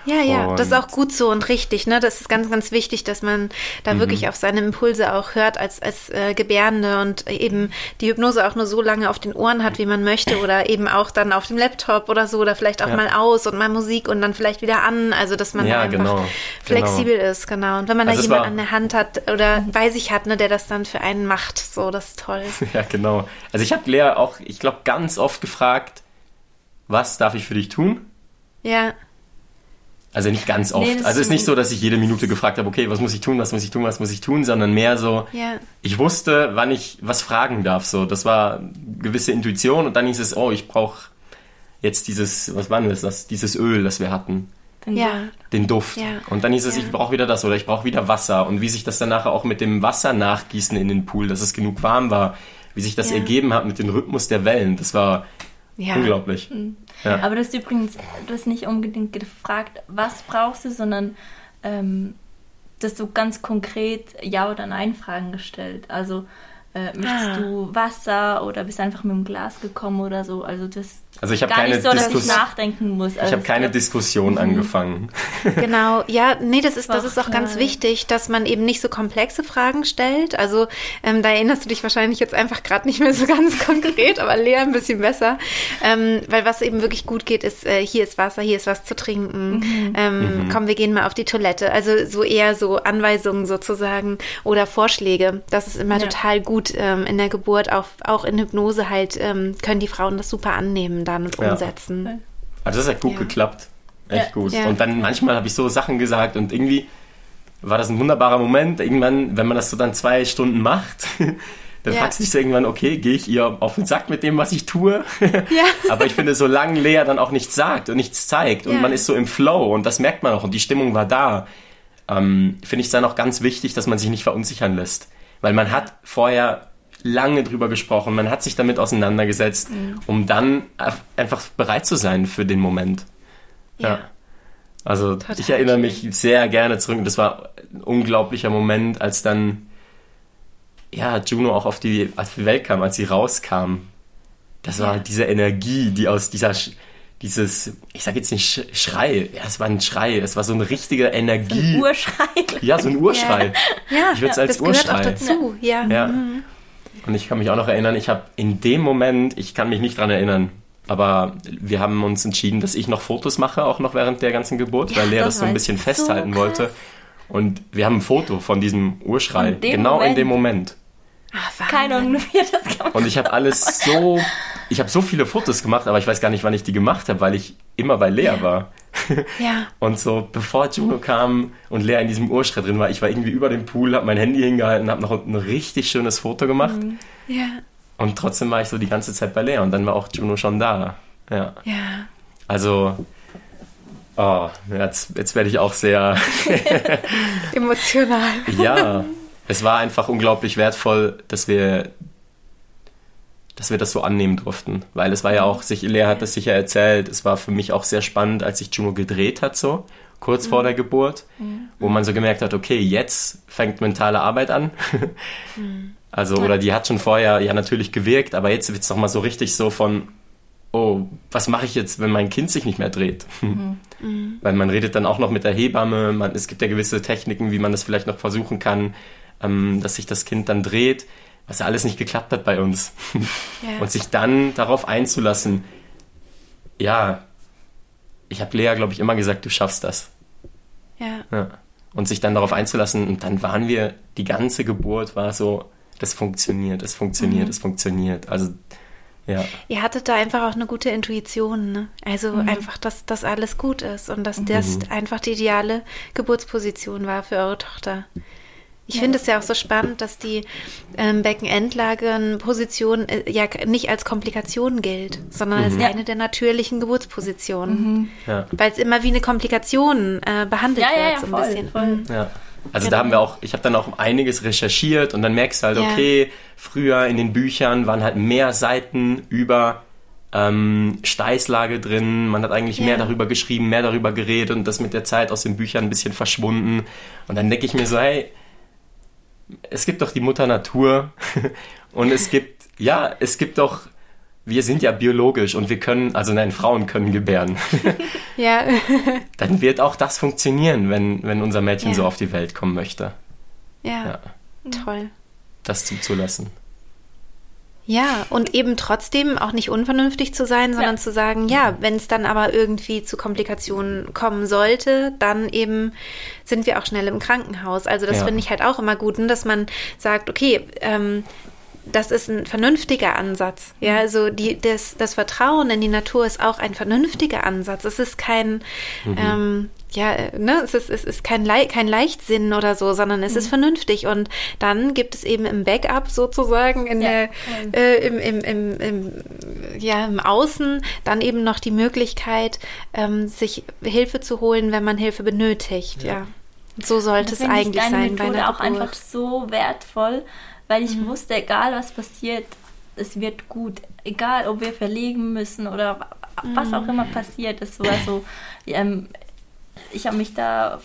Mhm. Ja, ja, und das ist auch gut so und richtig. Ne? Das ist ganz, ganz wichtig, dass man da mhm. wirklich auf seine Impulse auch hört als, als äh, Gebärende und eben die Hypnose auch nur so lange auf den Ohren hat, wie man möchte [CLEARS THROAT] oder eben auch dann auf dem Laptop oder so oder vielleicht auch ja. mal aus und mal Musik und dann vielleicht wieder an. Also, dass man ja, einfach genau. flexibel genau. ist, genau. Und wenn man also da jemanden an der Hand hat oder bei sich hat, ne, der das dann für einen macht, so, das ist toll. [LAUGHS] Ja, genau. Also ich habe Lea auch, ich glaube, ganz oft gefragt, was darf ich für dich tun? Ja. Also nicht ganz oft. Nee, also es ist nicht so, dass ich jede Minute gefragt habe, okay, was muss ich tun, was muss ich tun, was muss ich tun, sondern mehr so, ja. ich wusste, wann ich was fragen darf. So, das war gewisse Intuition und dann hieß es, oh, ich brauche jetzt dieses, was war denn das, dieses Öl, das wir hatten. Den, ja. Den Duft. Ja. Und dann hieß es, ich brauche wieder das oder ich brauche wieder Wasser. Und wie sich das dann nachher auch mit dem Wasser nachgießen in den Pool, dass es genug warm war, wie sich das ergeben hat mit dem Rhythmus der Wellen, das war unglaublich. Mhm. Ja. Aber du hast übrigens, du hast nicht unbedingt gefragt, was brauchst du, sondern ähm, dass du ganz konkret Ja- oder Nein-Fragen gestellt. Also äh, möchtest ah. du Wasser oder bist einfach mit dem Glas gekommen oder so? Also das also ich habe keine so, Diskus nachdenken muss. Also ich habe keine Diskussion mhm. angefangen. [LAUGHS] Genau, ja, nee, das ist, das ist auch ganz wichtig, dass man eben nicht so komplexe Fragen stellt. Also ähm, da erinnerst du dich wahrscheinlich jetzt einfach gerade nicht mehr so ganz [LAUGHS] konkret, aber Lea ein bisschen besser. Ähm, weil was eben wirklich gut geht, ist, äh, hier ist Wasser, hier ist was zu trinken. Mhm. Ähm, mhm. Komm, wir gehen mal auf die Toilette. Also so eher so Anweisungen sozusagen oder Vorschläge. Das ist immer ja. total gut ähm, in der Geburt. Auch, auch in Hypnose halt ähm, können die Frauen das super annehmen dann und umsetzen. Also das hat gut ja. geklappt. Echt gut. Und dann manchmal habe ich so Sachen gesagt und irgendwie war das ein wunderbarer Moment. Irgendwann, wenn man das so dann zwei Stunden macht, [LAUGHS] dann ja. fragst du dich so irgendwann, okay, gehe ich ihr auf den Sack mit dem, was ich tue? Ja. [LAUGHS] Aber ich finde, solange Lea dann auch nichts sagt und nichts zeigt und man ist so im Flow und das merkt man auch und die Stimmung war da, ähm, finde ich es dann auch ganz wichtig, dass man sich nicht verunsichern lässt. Weil man hat vorher lange drüber gesprochen, man hat sich damit auseinandergesetzt, mhm. um dann einfach bereit zu sein für den Moment. Ja. ja. Also Total ich erinnere mich sehr gerne zurück. Das war ein unglaublicher Moment, als dann ja Juno auch auf die, auf die Welt kam, als sie rauskam. Das war ja. diese Energie, die aus dieser dieses, ich sage jetzt nicht Schrei, ja, es war ein Schrei, es war so eine richtige Energie. So ein Urschrei. Ja, so ein Urschrei. Ja, ja ich würde es als das Urschrei. Gehört auch dazu, ja. ja. Mhm. Und ich kann mich auch noch erinnern, ich habe in dem Moment, ich kann mich nicht dran erinnern, aber wir haben uns entschieden, dass ich noch Fotos mache, auch noch während der ganzen Geburt, ja, weil Lea das so ein bisschen festhalten so wollte. Und wir haben ein Foto von diesem Urschrei, genau Moment. in dem Moment. Ach, Keine Ahnung, wie das kann Und ich habe alles so ich habe so viele Fotos gemacht, aber ich weiß gar nicht, wann ich die gemacht habe, weil ich immer bei Lea ja. war. [LAUGHS] Ja. Und so, bevor Juno kam und Lea in diesem Urschritt drin war, ich war irgendwie über dem Pool, habe mein Handy hingehalten, habe noch ein richtig schönes Foto gemacht. Mhm. Ja. Und trotzdem war ich so die ganze Zeit bei Lea und dann war auch Juno schon da. Ja. Ja. Also, oh, jetzt, jetzt werde ich auch sehr [LAUGHS] emotional. ja, es war einfach unglaublich wertvoll, dass wir dass wir das so annehmen durften. Weil es war ja auch, sich, Lea hat das sicher erzählt, es war für mich auch sehr spannend, als sich Juno gedreht hat, so kurz mhm. vor der Geburt, mhm. wo man so gemerkt hat, okay, jetzt fängt mentale Arbeit an. [LAUGHS] mhm. Also, oder die hat schon vorher ja natürlich gewirkt, aber jetzt wird es nochmal so richtig so von, oh, was mache ich jetzt, wenn mein Kind sich nicht mehr dreht? [LAUGHS] Mhm. Mhm. Weil man redet dann auch noch mit der Hebamme, man, es gibt ja gewisse Techniken, wie man das vielleicht noch versuchen kann, ähm, dass sich das Kind dann dreht was ja alles nicht geklappt hat bei uns. Ja. Und sich dann darauf einzulassen, ja, ich habe Lea, glaube ich, immer gesagt, du schaffst das. Ja. ja. Und sich dann darauf einzulassen, und dann waren wir, die ganze Geburt war so, das funktioniert, es funktioniert, mhm. es funktioniert. Also, ja. Ihr hattet da einfach auch eine gute Intuition, ne? Also mhm. einfach, dass das alles gut ist und dass das mhm. einfach die ideale Geburtsposition war für eure Tochter. Ich ja. finde es ja auch so spannend, dass die ähm, Beckenendlagenposition äh, ja nicht als Komplikation gilt, sondern mhm. als eine der natürlichen Geburtspositionen. Mhm. Ja. Weil es immer wie eine Komplikation äh, behandelt ja, wird, so ein voll, bisschen. Voll. Mhm. Ja. Also genau. da haben wir auch, ich habe dann auch einiges recherchiert und dann merkst du halt, okay, früher in den Büchern waren halt mehr Seiten über ähm, Steißlage drin, man hat eigentlich mehr darüber geschrieben, mehr darüber geredet und das mit der Zeit aus den Büchern ein bisschen verschwunden. Und dann denke ich mir so, hey, es gibt doch die Mutter Natur [LAUGHS] und es gibt, ja, es gibt doch, wir sind ja biologisch und wir können, also nein, Frauen können gebären. [LAUGHS] ja. [LAUGHS] Dann wird auch das funktionieren, wenn, wenn unser Mädchen ja. so auf die Welt kommen möchte. Ja. ja. Toll. Das zuzulassen. Ja, und eben trotzdem auch nicht unvernünftig zu sein, sondern ja. zu sagen, ja, wenn es dann aber irgendwie zu Komplikationen kommen sollte, dann eben sind wir auch schnell im Krankenhaus. Also das ja. finde ich halt auch immer gut, ne, dass man sagt, okay, ähm, das ist ein vernünftiger Ansatz. Ja, also die, das, das Vertrauen in die Natur ist auch ein vernünftiger Ansatz. Es ist kein, mhm. ähm, ja, ne, es ist, es ist kein, Le kein Leichtsinn oder so, sondern es mhm. ist vernünftig. Und dann gibt es eben im Backup sozusagen, in ja. der, äh, im, im, im, im, ja, im Außen, dann eben noch die Möglichkeit, ähm, sich Hilfe zu holen, wenn man Hilfe benötigt. Ja. ja. So sollte es eigentlich ich sein. Methode bei einer auch Geburt. einfach so wertvoll, weil ich mhm. wusste, egal was passiert, es wird gut. Egal, ob wir verlegen müssen oder was auch mhm. immer passiert. Es war so, ähm, ich habe mich da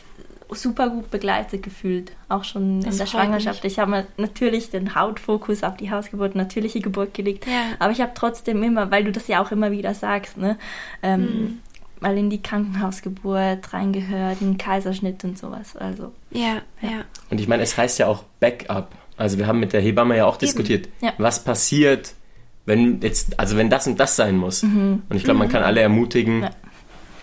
super gut begleitet gefühlt, auch schon das in der Schwangerschaft. Mich. Ich habe natürlich den Hautfokus auf die Hausgeburt, natürliche Geburt gelegt, ja. aber ich habe trotzdem immer, weil du das ja auch immer wieder sagst, ne, ähm, mhm. mal in die Krankenhausgeburt reingehört, einen Kaiserschnitt und sowas. Also ja, ja. ja. Und ich meine, es heißt ja auch Backup. Also wir haben mit der Hebamme ja auch Eben. diskutiert, ja. was passiert, wenn jetzt, also wenn das und das sein muss. Mhm. Und ich glaube, man mhm. kann alle ermutigen,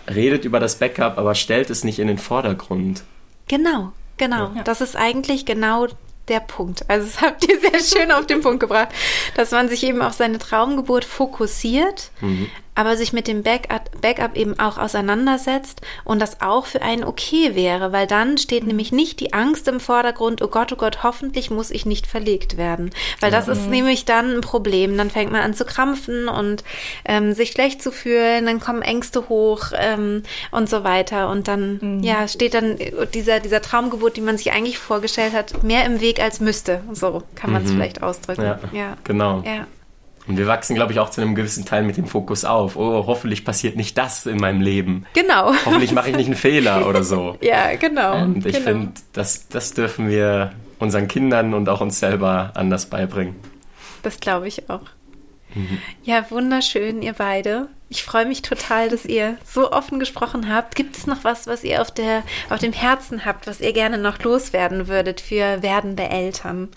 redet über das Backup, aber stellt es nicht in den Vordergrund. Genau, genau. Ja. Das ist eigentlich genau der Punkt. Also das habt ihr sehr schön auf den Punkt gebracht, dass man sich eben auf seine Traumgeburt fokussiert, mhm aber sich mit dem Backup, Backup eben auch auseinandersetzt und das auch für einen okay wäre, weil dann steht mhm. nämlich nicht die Angst im Vordergrund, oh Gott, oh Gott, hoffentlich muss ich nicht verlegt werden. Weil das ist nämlich dann ein Problem. Dann fängt man an zu krampfen und ähm, sich schlecht zu fühlen, dann kommen Ängste hoch ähm, und so weiter. Und dann, mhm. ja, steht dann dieser, dieser Traumgeburt, die man sich eigentlich vorgestellt hat, mehr im Weg als müsste. So kann man es mhm. vielleicht ausdrücken. Ja, ja. genau. Ja. Und wir wachsen, glaube ich, auch zu einem gewissen Teil mit dem Fokus auf. Oh, hoffentlich passiert nicht das in meinem Leben. Genau. Hoffentlich mache ich nicht einen [LAUGHS] Fehler oder so. Ja, genau. Und ich genau. finde, das, das dürfen wir unseren Kindern und auch uns selber anders beibringen. Das glaube ich auch. Mhm. Ja, wunderschön, ihr beide. Ich freue mich total, dass ihr so offen gesprochen habt. Gibt es noch was, was ihr auf, der, auf dem Herzen habt, was ihr gerne noch loswerden würdet für werdende Eltern?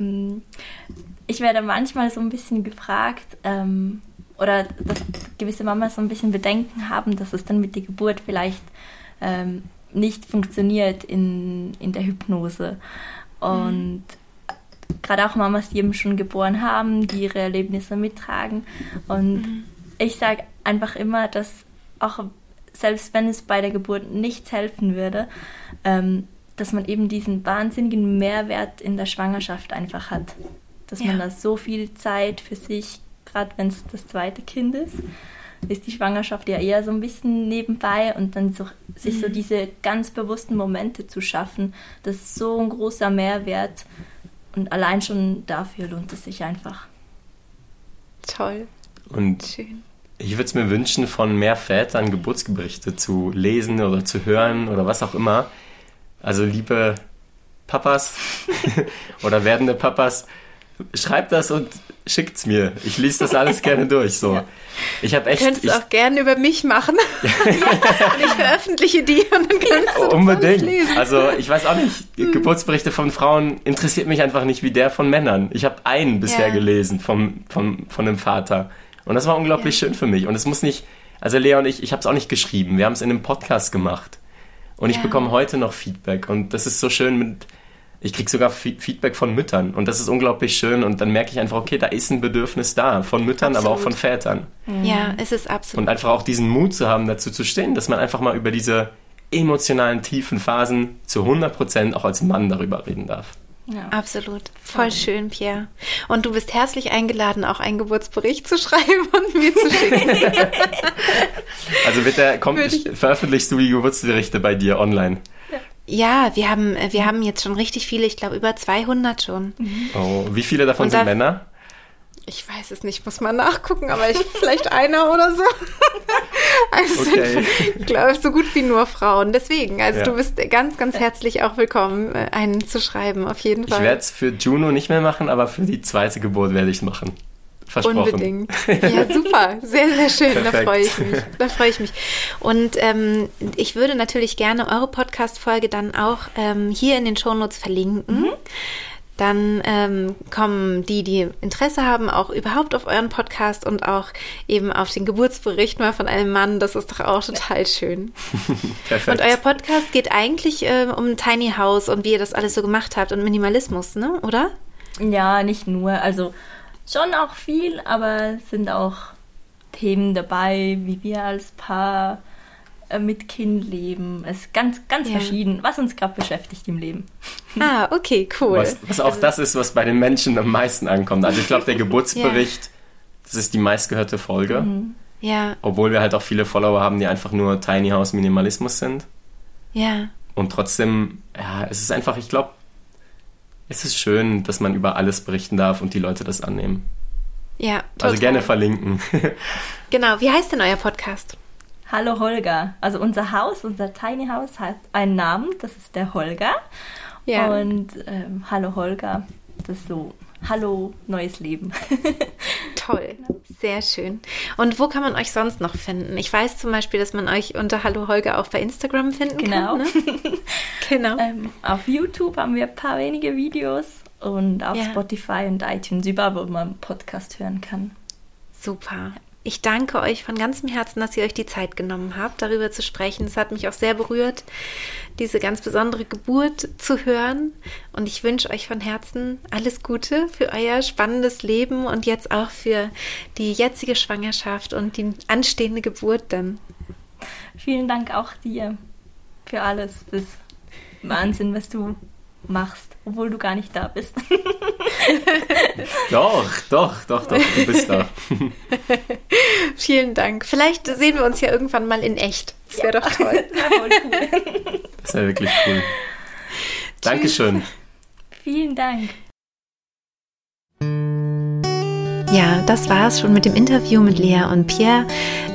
Mm, ich werde manchmal so ein bisschen gefragt, ähm, oder dass gewisse Mamas so ein bisschen Bedenken haben, dass es dann mit der Geburt vielleicht ähm, nicht funktioniert in, in der Hypnose. Und mhm. gerade auch Mamas, die eben schon geboren haben, die ihre Erlebnisse mittragen. Und mhm. ich sage einfach immer, dass auch selbst wenn es bei der Geburt nichts helfen würde, ähm, dass man eben diesen wahnsinnigen Mehrwert in der Schwangerschaft einfach hat. Dass ja. man da so viel Zeit für sich, gerade wenn es das zweite Kind ist, ist die Schwangerschaft ja eher so ein bisschen nebenbei und dann so, sich mhm. so diese ganz bewussten Momente zu schaffen, das ist so ein großer Mehrwert und allein schon dafür lohnt es sich einfach. Toll. Und Schön. ich würde es mir wünschen, von mehr Vätern Geburtsberichte zu lesen oder zu hören oder was auch immer. Also liebe Papas [LAUGHS] oder werdende Papas, schreibt das und schickt es mir. Ich lese das alles gerne durch. So. Ja. Ich habe echt. Du könntest ich, auch gerne über mich machen. [LAUGHS] und ich veröffentliche die und dann kannst du Unbedingt. lesen. Also ich weiß auch nicht, hm. Geburtsberichte von Frauen interessiert mich einfach nicht wie der von Männern. Ich habe einen bisher ja. gelesen vom, vom, von einem Vater. Und das war unglaublich schön für mich. Und es muss nicht, also Lea und ich, ich habe es auch nicht geschrieben. Wir haben es in einem Podcast gemacht. Und ich bekomme heute noch Feedback. Und das ist so schön mit ich kriege sogar Feedback von Müttern und das ist unglaublich schön und dann merke ich einfach, okay, da ist ein Bedürfnis da, von Müttern, absolut. aber auch von Vätern. Ja, es ist absolut. Und einfach auch diesen Mut zu haben, dazu zu stehen, dass man einfach mal über diese emotionalen, tiefen Phasen zu 100 Prozent auch als Mann darüber reden darf. Ja. Absolut. Voll schön, Pierre. Und du bist herzlich eingeladen, auch einen Geburtsbericht zu [LAUGHS] schreiben und mir zu schicken. [LAUGHS] also wird der, kommt, veröffentlichst du die Geburtsberichte bei dir online? Ja, wir haben, wir haben jetzt schon richtig viele, ich glaube über 200 schon. Oh, wie viele davon Und sind da, Männer? Ich weiß es nicht, muss man nachgucken, aber ich, vielleicht einer oder so. [LAUGHS] Also okay. sind, glaube ich, so gut wie nur Frauen. Deswegen, also ja. du bist ganz, ganz herzlich auch willkommen, äh, einen zu schreiben, auf jeden Fall. Ich werde es für Juno nicht mehr machen, aber für die zweite Geburt werde ich es machen. Versprochen. Unbedingt. [LAUGHS] Ja, super. Sehr, sehr schön. Perfekt. Da freue ich mich. Da freue ich mich. Und ähm, ich würde natürlich gerne eure Podcast-Folge dann auch ähm, hier in den Shownotes verlinken. Mhm. Dann ähm, kommen die, die Interesse haben, auch überhaupt auf euren Podcast und auch eben auf den Geburtsbericht mal von einem Mann. Das ist doch auch total schön. [LAUGHS] Perfekt. Und euer Podcast geht eigentlich äh, um Tiny House und wie ihr das alles so gemacht habt und Minimalismus, ne? Oder? Ja, nicht nur. Also schon auch viel, aber es sind auch Themen dabei, wie wir als Paar äh, mit Kind leben. Es ist ganz, ganz ja. verschieden, was uns gerade beschäftigt im Leben. Ah, okay, cool. Was, was auch also, das ist, was bei den Menschen am meisten ankommt. Also ich glaube, der [LAUGHS] Geburtsbericht, ja. das ist die meistgehörte Folge. Mhm. Ja. Obwohl wir halt auch viele Follower haben, die einfach nur Tiny House Minimalismus sind. Ja. Und trotzdem, ja, es ist einfach, ich glaube, es ist schön, dass man über alles berichten darf und die Leute das annehmen. Ja, also total. Also gerne verlinken. [LAUGHS] genau, wie heißt denn euer Podcast? Hallo Holger. Also unser Haus, unser Tiny House hat einen Namen, das ist der Holger. Ja. Und ähm, Hallo Holger, das ist so Hallo, neues Leben. [LAUGHS] Toll, sehr schön. Und wo kann man euch sonst noch finden? Ich weiß zum Beispiel, dass man euch unter Hallo Holger auch bei Instagram finden genau. kann. Ne? [LAUGHS] genau. Ähm, auf YouTube haben wir ein paar wenige Videos und auf ja. Spotify und iTunes, überall, wo man Podcast hören kann. Super. Ich danke euch von ganzem Herzen, dass ihr euch die Zeit genommen habt, darüber zu sprechen. Es hat mich auch sehr berührt, diese ganz besondere Geburt zu hören. Und ich wünsche euch von Herzen alles Gute für euer spannendes Leben und jetzt auch für die jetzige Schwangerschaft und die anstehende Geburt dann. Vielen Dank auch dir für alles. Das ist Wahnsinn, was du machst, obwohl du gar nicht da bist. [LAUGHS] doch, doch, doch, doch, du bist da. [LAUGHS] Vielen Dank. Vielleicht sehen wir uns ja irgendwann mal in echt. Das wäre ja. doch toll. [LAUGHS] Das wäre wirklich cool. Dankeschön. Vielen Dank. Ja, das war es schon mit dem Interview mit Lea und Pierre.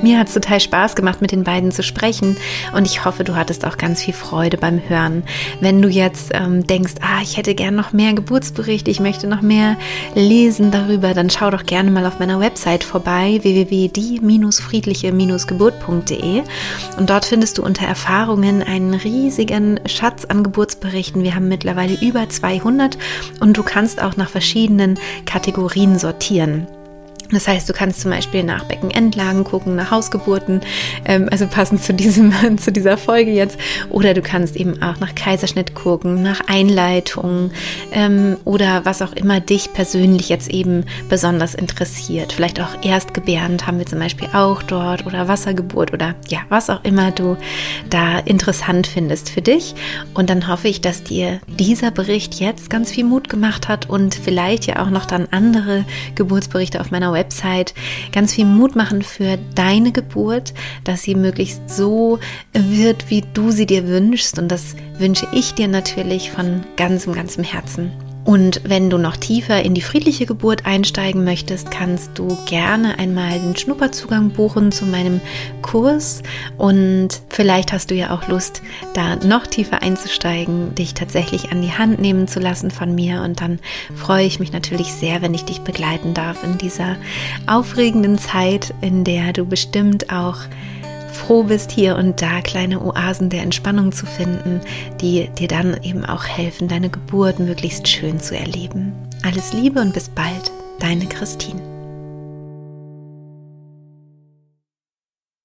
Mir hat es total Spaß gemacht, mit den beiden zu sprechen und ich hoffe, du hattest auch ganz viel Freude beim Hören. Wenn du jetzt ähm, denkst, ah, ich hätte gern noch mehr Geburtsberichte, ich möchte noch mehr lesen darüber, dann schau doch gerne mal auf meiner Website vorbei, www.die-friedliche-geburt.de und dort findest du unter Erfahrungen einen riesigen Schatz an Geburtsberichten. Wir haben mittlerweile über 200 und du kannst auch nach verschiedenen Kategorien sortieren. Das heißt, du kannst zum Beispiel nach Beckenendlagen gucken, nach Hausgeburten, ähm, also passend zu, diesem, [LAUGHS] zu dieser Folge jetzt. Oder du kannst eben auch nach Kaiserschnitt gucken, nach Einleitung ähm, oder was auch immer dich persönlich jetzt eben besonders interessiert. Vielleicht auch erstgebärend haben wir zum Beispiel auch dort oder Wassergeburt oder ja, was auch immer du da interessant findest für dich. Und dann hoffe ich, dass dir dieser Bericht jetzt ganz viel Mut gemacht hat und vielleicht ja auch noch dann andere Geburtsberichte auf meiner Website ganz viel Mut machen für deine Geburt, dass sie möglichst so wird, wie du sie dir wünschst. Und das wünsche ich dir natürlich von ganzem, ganzem Herzen. Und wenn du noch tiefer in die friedliche Geburt einsteigen möchtest, kannst du gerne einmal den Schnupperzugang buchen zu meinem Kurs. Und vielleicht hast du ja auch Lust, da noch tiefer einzusteigen, dich tatsächlich an die Hand nehmen zu lassen von mir. Und dann freue ich mich natürlich sehr, wenn ich dich begleiten darf in dieser aufregenden Zeit, in der du bestimmt auch froh bist, hier und da kleine Oasen der Entspannung zu finden, die dir dann eben auch helfen, deine Geburt möglichst schön zu erleben. Alles Liebe und bis bald, deine Christine.